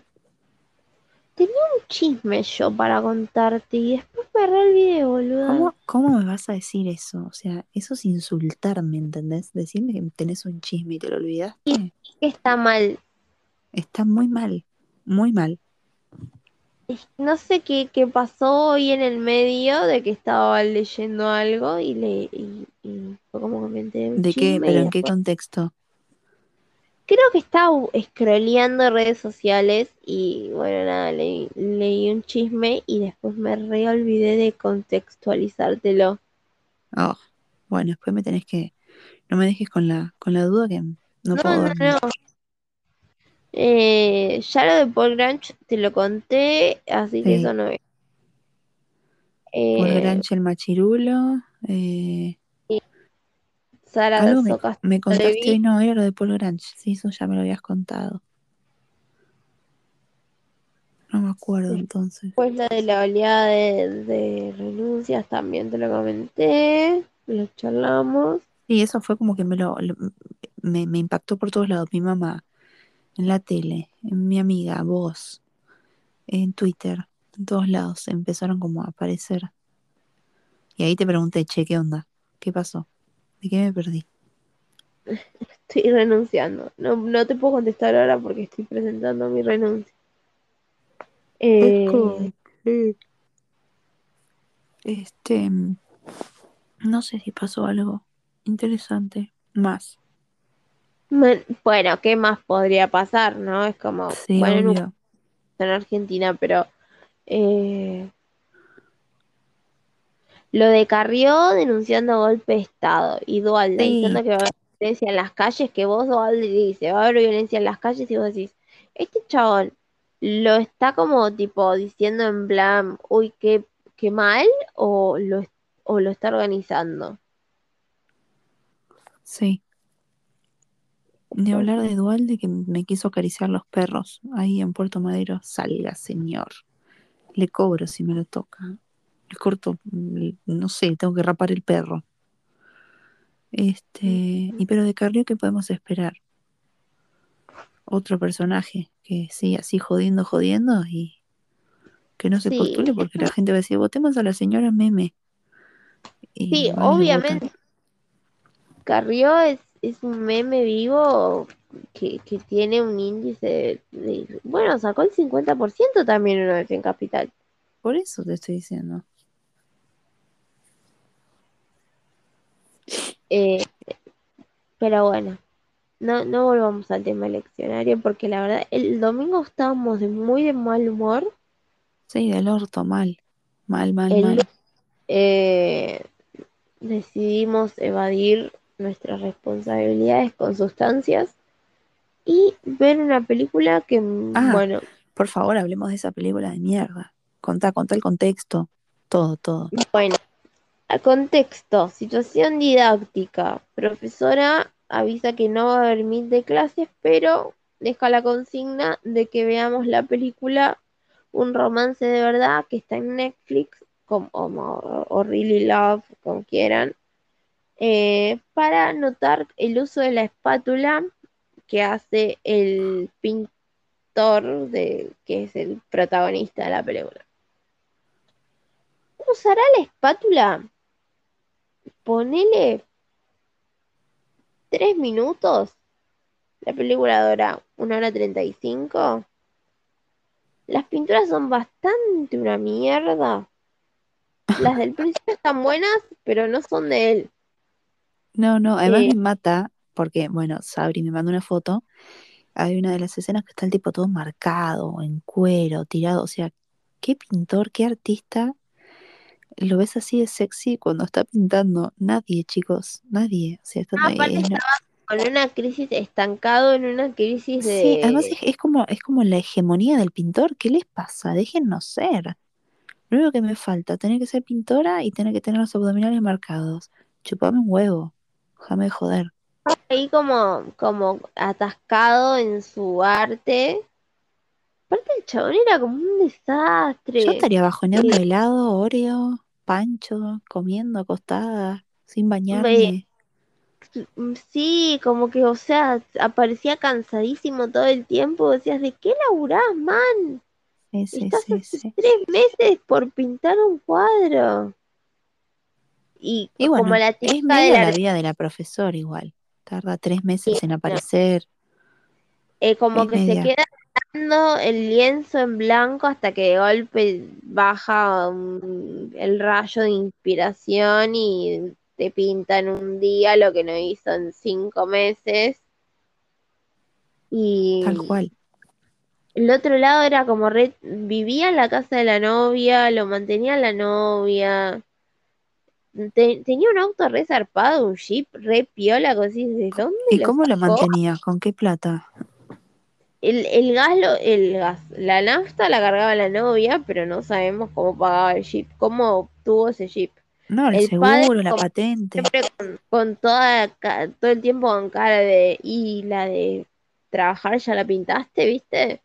tenía un chisme yo para contarte y después me re olvidé, boluda. ¿Cómo, ¿Cómo me vas a decir eso? O sea, eso es insultarme, ¿entendés? Decirme que tenés un chisme y te lo olvidaste. Que está mal. Está muy mal. Muy mal. No sé qué, qué pasó hoy en el medio de que estaba leyendo algo y le y, y fue como que me enteré de un ¿De qué? ¿Pero en qué contexto? creo que estaba scrolleando redes sociales y bueno nada, leí, leí un chisme y después me re olvidé de contextualizártelo. Oh, bueno, después me tenés que. No me dejes con la, con la duda que no No, puedo no, no. Eh, ya lo de Paul Grange te lo conté, así que Sí. eso no es. Por Eh, Granche el Machirulo. eh, Sara algo me, me contaste hoy, no, era lo de Paul Grange. Sí, eso ya me lo habías contado. No me acuerdo entonces. Después la de la oleada de, de renuncias también te lo comenté, lo charlamos. Sí, eso fue como que me lo, lo- me, me impactó por todos lados. Mi mamá, en la tele, en mi amiga, vos, en Twitter, en todos lados empezaron como a aparecer. Y ahí te pregunté, che, ¿qué onda? ¿Qué pasó? ¿De qué me perdí? Estoy renunciando. No, no te puedo contestar ahora porque estoy presentando mi renuncia. Eh. Este, no sé si pasó algo interesante más. Bueno, ¿qué más podría pasar, no? Es como, Sí, bueno, obvio. en Argentina, pero eh, lo de Carrió denunciando golpe de Estado y diciendo Sí, que va a haber violencia en las calles, que vos Dualda dice, va a haber violencia en las calles y vos decís, este chabón lo está como tipo diciendo en plan, uy, qué, qué mal, o lo, o lo está organizando. sí. Ni hablar de Dualde que me quiso acariciar los perros ahí en Puerto Madero. Salga, señor. Le cobro si me lo toca. Le corto, mm, no sé, tengo que rapar el perro. Este, y pero de Carrió, ¿qué podemos esperar? Otro personaje que sigue así jodiendo, jodiendo y que no se Sí, postule porque la gente va a decir, votemos a la señora Meme. Y sí, obviamente Carrió es, es un meme vivo que, que tiene un índice de, de- Bueno, sacó el 50% también una vez en Capital. Por eso te estoy diciendo. Eh, pero bueno, no, no volvamos al tema eleccionario porque la verdad, el domingo estábamos de muy de mal humor. Sí, del orto, mal. Mal, mal, El mal. eh, decidimos evadir nuestras responsabilidades con sustancias y ver una película que, Ah. bueno, Por favor, hablemos de esa película de mierda. Contá, contá el contexto. Todo, todo. bueno, a contexto, situación didáctica. Profesora avisa que no va a haber meet de clases, pero deja la consigna de que veamos la película Un romance de verdad que está en Netflix, como, o, o Really Love, como quieran, eh, para notar el uso de la espátula que hace el pintor de, que es el protagonista de la película. ¿Usará la espátula? Ponele tres minutos. La película dura una hora treinta y cinco. Las pinturas son bastante una mierda. Las del príncipe están buenas, pero no son de él. No, no, además Eh, me mata porque, bueno, Sabri me mandó una foto. Hay una de las escenas que está el tipo todo marcado, en cuero, tirado. O sea, qué pintor, qué artista. Lo ves así de sexy cuando está pintando. Nadie, chicos, nadie. O sea, está, eh, no- estaba con una crisis estancado en una crisis Sí, además de... es, es como, es como la hegemonía del pintor. ¿Qué les pasa? Déjennos ser. Lo único que me falta, tener que ser pintora y tener que tener los abdominales marcados. Chupame un huevo. Déjame de joder. ahí como, como atascado en su arte. Aparte el chabón era como un Yo desastre. estaría bajoneando helado, Oreo, pancho, comiendo acostada, sin Me- bañarme. sí, como que, o sea, aparecía cansadísimo todo el tiempo. Decías, ¿de qué laburás, man? Sí, sí, Estás sí, hace sí. tres meses por pintar un cuadro. Y Y como la es de la la vida de la profesora igual. Tarda tres meses en aparecer. eh, como Es que se queda dando el lienzo en blanco hasta que de golpe baja el rayo de inspiración y te pinta en un día lo que no hizo en cinco meses. Y Tal cual. el otro lado era como re, vivía en la casa de la novia, lo mantenía la novia. Te- tenía un auto re zarpado, un jeep re piola, cosí, ¿de dónde ¿Y lo cómo lo mantenía? ¿Con qué plata? El, el gas, lo- el gas, la nafta la cargaba la novia, pero no sabemos cómo pagaba el jeep, cómo obtuvo ese jeep. No, el El padre, seguro, la patente. siempre, con, con toda, todo el tiempo con cara de, y la de trabajar ya la pintaste, ¿viste?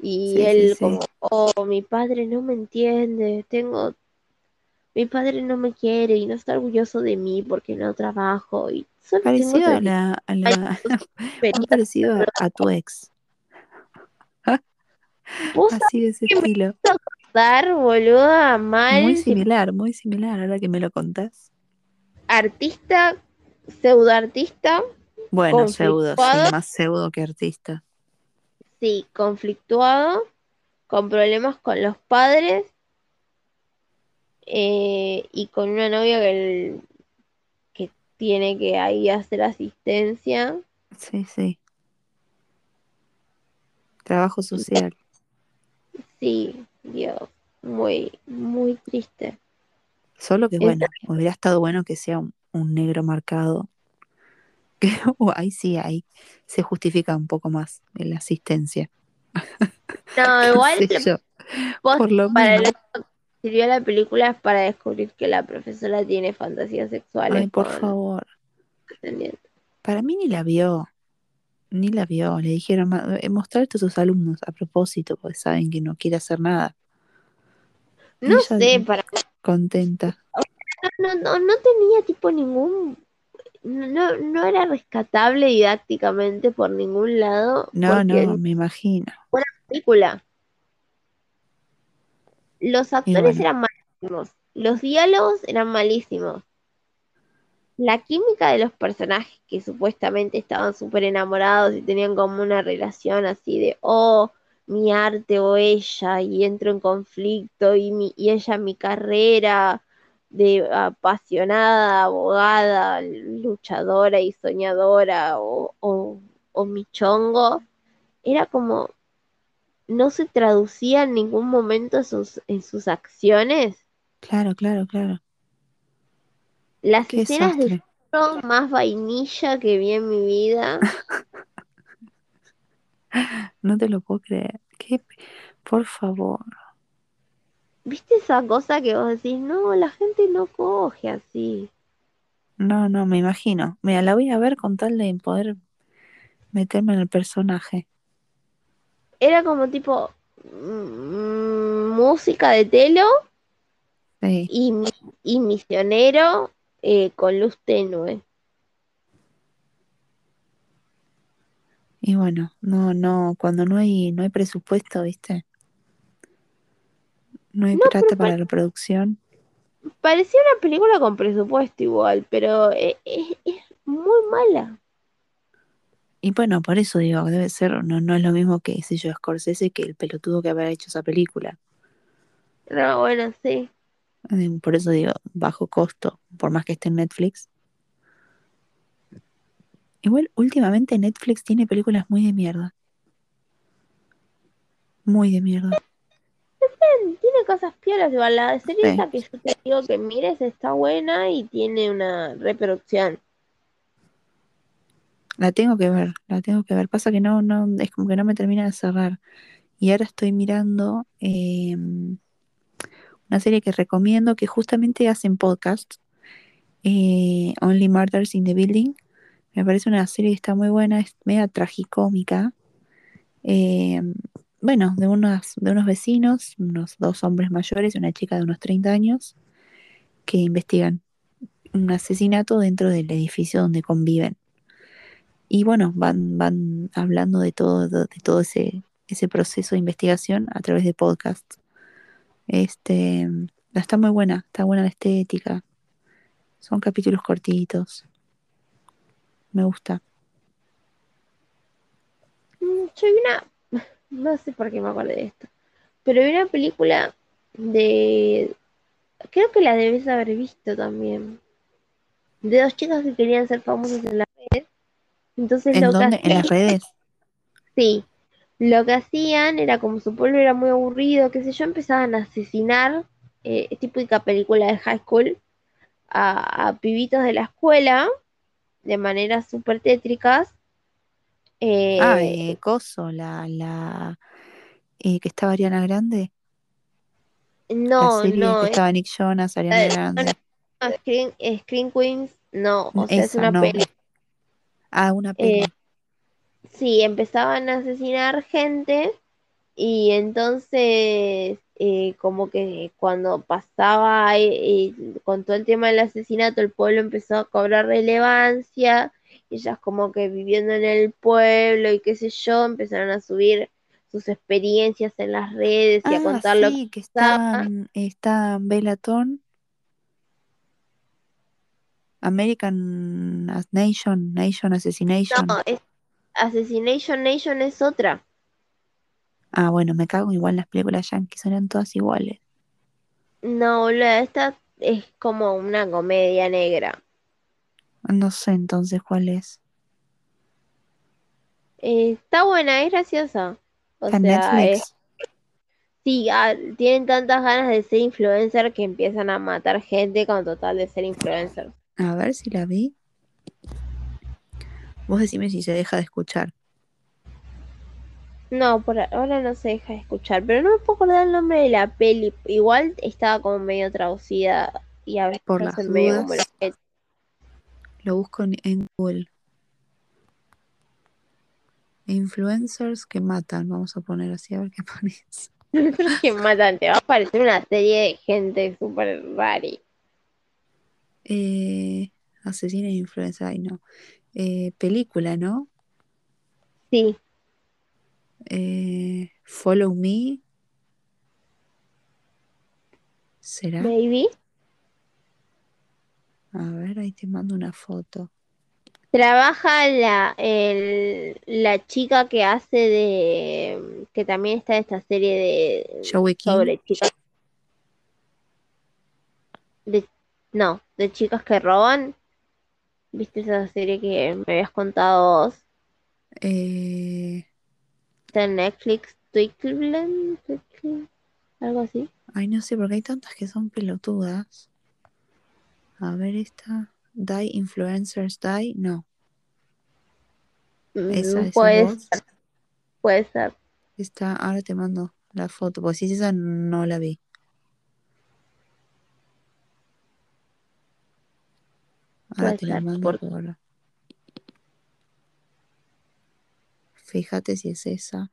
Y Sí, él sí. como, oh, mi padre no me entiende, tengo, mi padre no me quiere y no está orgulloso de mí porque no trabajo y solo Parecido a 30 la, a la, muy parecido a, tu ex. ¿Vos Así de ese estilo. acordar, boluda, Muy mal, tipo, similar, muy similar, ahora que me lo contás. artista, pseudoartista, Bueno, pseudo, sí, más pseudo que artista. sí, conflictuado, con problemas con los padres eh, y con una novia que, el- que tiene que ahí hacer asistencia. Sí, sí. Trabajo social. Sí, Dios, muy, muy triste. Solo que En bueno, hubiera estado bueno que sea un, un negro marcado. Que uh, ahí sí, ahí se justifica un poco más en la asistencia. No, ¿Qué igual posta Por lo para menos. lo que sirvió la película es para descubrir que la profesora tiene fantasías sexuales Ay, por con favor. Para mí ni la vio. Ni la vio. Le dijeron, "Ma- eh, mostrar esto a sus alumnos a propósito, porque saben que no quiere hacer nada. No ella sé, para contenta. no, no, no tenía tipo ningún no, no era rescatable didácticamente por ningún lado No, no, me imagino. la película los actores bueno, eran malísimos, los diálogos eran malísimos, la química de los personajes que supuestamente estaban súper enamorados y tenían como una relación así de, oh, mi arte o ella, y entro en conflicto, y, mi, y ella mi carrera de apasionada, abogada, luchadora y soñadora, o, o, o mi chongo, era como, no se traducía en ningún momento en sus, en sus acciones. claro, claro, claro. Las Qué escenas de sexo más vainilla que vi en mi vida. No te lo puedo creer. ¿Qué? Por favor. ¿Viste esa cosa que vos decís? No, la gente no coge así. No, no, me imagino. Mira, la voy a ver con tal de poder meterme en el personaje. Era como tipo mm, música de telo Sí. y, y misionero eh, con luz tenue. Y bueno, no, no, cuando no hay, no hay presupuesto, ¿viste? No hay No, plata pa- para la producción. parecía una película con presupuesto igual, pero e- es, es muy mala. Y bueno, por eso digo, debe ser, no, no es lo mismo que, si yo, Scorsese, que el pelotudo que habrá hecho esa película. Pero bueno, sí. Eh, Por eso digo, bajo costo, por más que esté en Netflix. Igual, últimamente Netflix tiene películas muy de mierda. Muy de mierda. Tiene cosas piolas, igual la serie Sí. esa que yo te digo que mires está buena y tiene una reproducción. La tengo que ver, la tengo que ver. Pasa que no, no, es como que no me termina de cerrar. Y ahora estoy mirando eh, una serie que recomiendo que justamente hacen podcast. eh, Only Murders in the Building. Me parece una serie que está muy buena, es media tragicómica. Eh, bueno, de unos, de unos vecinos, unos dos hombres mayores y una chica de unos 30 años, que investigan un asesinato dentro del edificio donde conviven. Y bueno, van, van hablando de todo, de, todo ese, ese proceso de investigación a través de podcast. Este, está muy buena, está buena la estética. Son capítulos cortitos. Me gusta. Mm, Yo vi una, no sé por qué me acordé de esto, pero vi una película de, creo que la debes haber visto también, de dos chicas que querían ser famosas en la. Entonces ¿En lo que? ¿En las redes? sí, lo que hacían era como su pueblo era muy aburrido, qué sé yo, empezaban a asesinar, eh, típica película de high school, a, a pibitos de la escuela de maneras súper tétricas. Ah, Eh, eh, Coso, la, la eh, que estaba Ariana Grande. La no, serie no, que es estaba Nick Jonas, Ariana Eh, Grande. no, Screen, Screen Queens, no, o sea, es Esa, una no. peli. Ah, una Eh, peli. sí, empezaban a asesinar gente y entonces eh, como que cuando pasaba eh, eh, con todo el tema del asesinato, el pueblo empezó a cobrar relevancia, ellas como que viviendo en el pueblo y qué sé yo, empezaron a subir sus experiencias en las redes y a Ah, contar lo que sí, que están, está Bella Thorne, American Nation, Nation Assassination. No, es- Assassination Nation es otra. Ah, bueno, me cago igual las películas yankees, eran todas iguales. No, boluda, esta es como una comedia negra. No sé entonces cuál es. Eh, está buena, es graciosa. O ¿Está en sea, es, Netflix? sí, ah, tienen tantas ganas de ser influencer que empiezan a matar gente con total de ser influencer. A ver si la vi. Vos decime si se deja de escuchar. No, por ahora no se deja de escuchar, pero no me puedo acordar el nombre de la peli. Igual estaba como medio traducida y a veces Por las hacen medio como dudas, lo busco en, Google. Influencers que matan. Vamos a poner así a ver qué aparece. que matan. Te va a parecer una serie de gente súper rari. Eh, asesina e influencer. Ay, no. Eh, película, ¿no? Sí, Eh, Follow Me. ¿Será? baby. A ver, ahí te mando una foto. Trabaja la, el- la chica que hace de, que también está en esta serie de, Joey King. sobre chicas, de, no, de chicas que roban. ¿Viste esa serie que me habías contado vos? Eh, Está en Netflix, Twickenham, algo así. ay, no sé, porque hay tantas que son pelotudas. A ver, esta. Die Influencers Die. No, esa Mm, decís puede ser, puede ser, Esta, ahora te mando la foto. Porque si es esa, no la vi. Puede te la mando Porque por. Fíjate si es esa.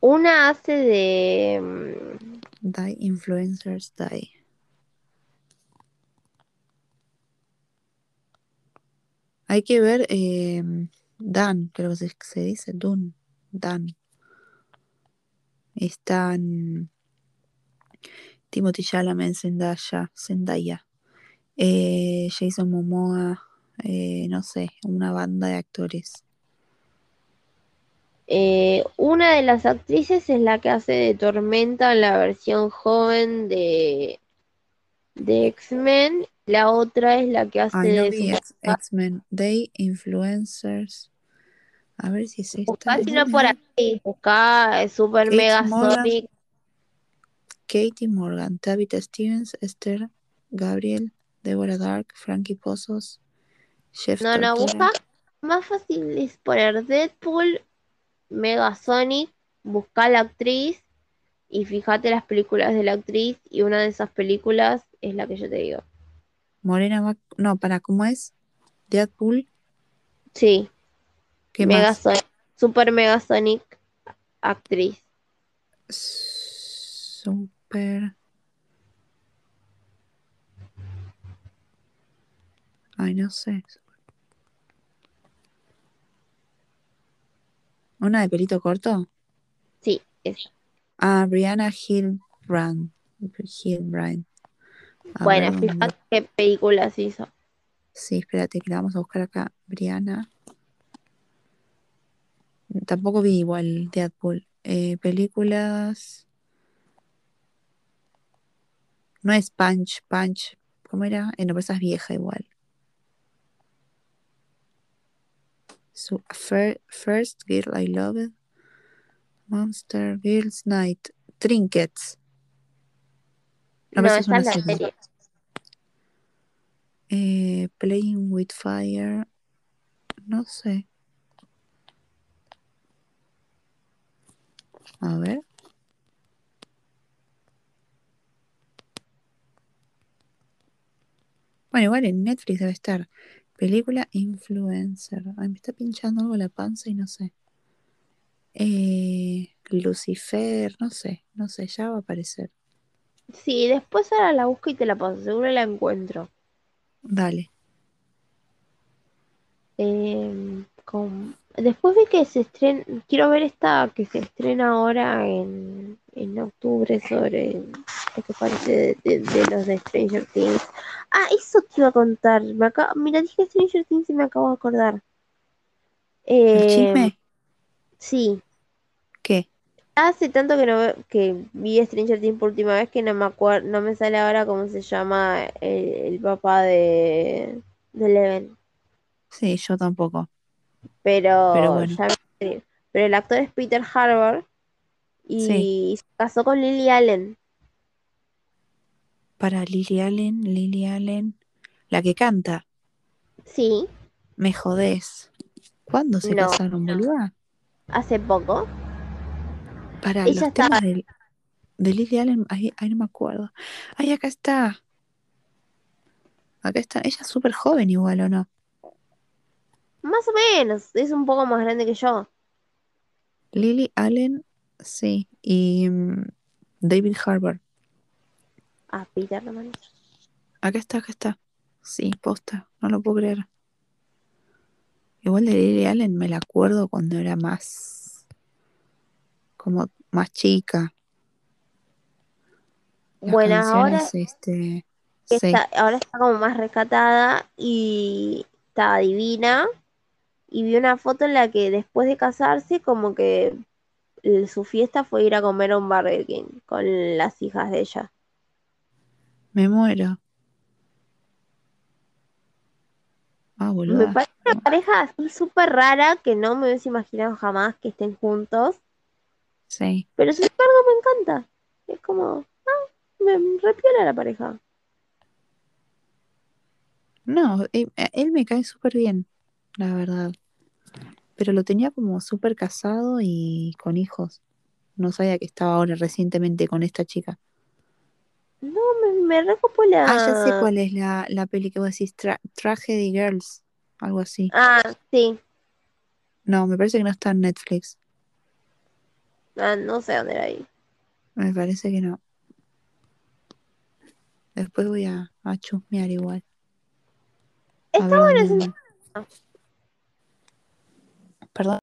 una hace de, mm, Die Influencers Die. Hay que ver eh, Dan, creo que se, se dice Dun. Dan. Están Timothy Chalamet, Zendaya, Zendaya. Eh, Jason Momoa, eh, no sé, una banda de actores. Eh, una de las actrices es la que hace de Tormenta en la versión joven de, de X-Men. La otra es la que hace Ay, no de X-Men. They Influencers. A ver si es esta. Buscá si no por ahí, buscá Super Kate Mega Morgan. Sonic. Katie Morgan, Tabitha Stevens, Esther Gabriel, Deborah Dark, Frankie Pozos, Chef No, no, busca. Más fácil es poner Deadpool, Mega Sonic, busca la actriz y fíjate las películas de la actriz y una de esas películas es la que yo te digo. Morena Mac... No, para, ¿cómo es? Deadpool. Sí, ¿Qué Mega más? Sonic, Super Mega Sonic, actriz. Super. Ay, no sé. ¿Una de pelito corto? Sí, es. Ah, Brianna Hillbrand. Hillbrand. Bueno, fíjate qué películas hizo. Sí, espérate, que la vamos a buscar acá. Brianna. Tampoco vi igual Deadpool. Eh, películas. No es Punch, Punch. ¿Cómo era? Eh, no, pero esa es vieja igual. Fir- First Girl I Loved. Monster Girls Night. Trinkets. No, es una serie. Eh, Playing with Fire. No sé. A ver. Bueno, igual en Netflix debe estar. Película Influencer. Ay, me está pinchando algo la panza y no sé. Eh, Lucifer, no sé, no sé, ya va a aparecer. Sí, después ahora la busco y te la paso, seguro la encuentro. Dale. Eh, con- Después vi que se estrena, quiero ver esta que se estrena ahora en, en octubre sobre lo que parece de, de- de los de Stranger Things. Ah, eso te iba a contar. Me acabo, mira, dije Stranger Things y me acabo de acordar. ¿El Eh, chisme? sí, ¿Qué? hace tanto que no que vi Stranger Things por última vez que no me acuerdo, no me sale ahora cómo se llama el, el papá de, de Eleven. Sí, yo tampoco. pero, Pero bueno. ya pero el actor es Peter Harbour y se casó con Lily Allen. Para Lily Allen, Lily Allen. La que canta. Sí, Me jodés. ¿Cuándo se No, casaron, boluda? hace poco. Para Ella los estaba- temas de, de Lily Allen, ay, ay, no me acuerdo. Ay, acá está. Acá está. Ella es súper joven igual, ¿o no? Más o menos, es un poco más grande que yo. Lily Allen, sí. Y mm, David Harbour. Ah, Peter nomás. Acá está, acá está. Sí, posta. No lo puedo creer. Igual de Lily Allen me la acuerdo cuando era más. como más chica. Las Bueno, ahora este. que Sí. está, ahora está como más rescatada y está divina. Y vi una foto en la que después de casarse, como que su fiesta fue ir a comer a un Burger King con las hijas de ella. Me muero. Ah, Me boluda. parece una pareja así súper rara que no me hubiese imaginado jamás que estén juntos. Sí. Pero sin embargo me encanta. Es como, ah, me repiola la pareja. No, eh, a él me cae súper bien, la verdad. Pero lo tenía como súper casado y con hijos. No sabía que estaba ahora recientemente con esta chica. No, me, me recopo la. Ah, ya sé cuál es la, la peli que vos decís, tra Tragedy Girls, algo así. Ah, sí. No, me parece que no está en Netflix. Ah, no sé dónde era ahí Me parece que no. Después voy a, a chusmear igual. Está bueno. Perdón.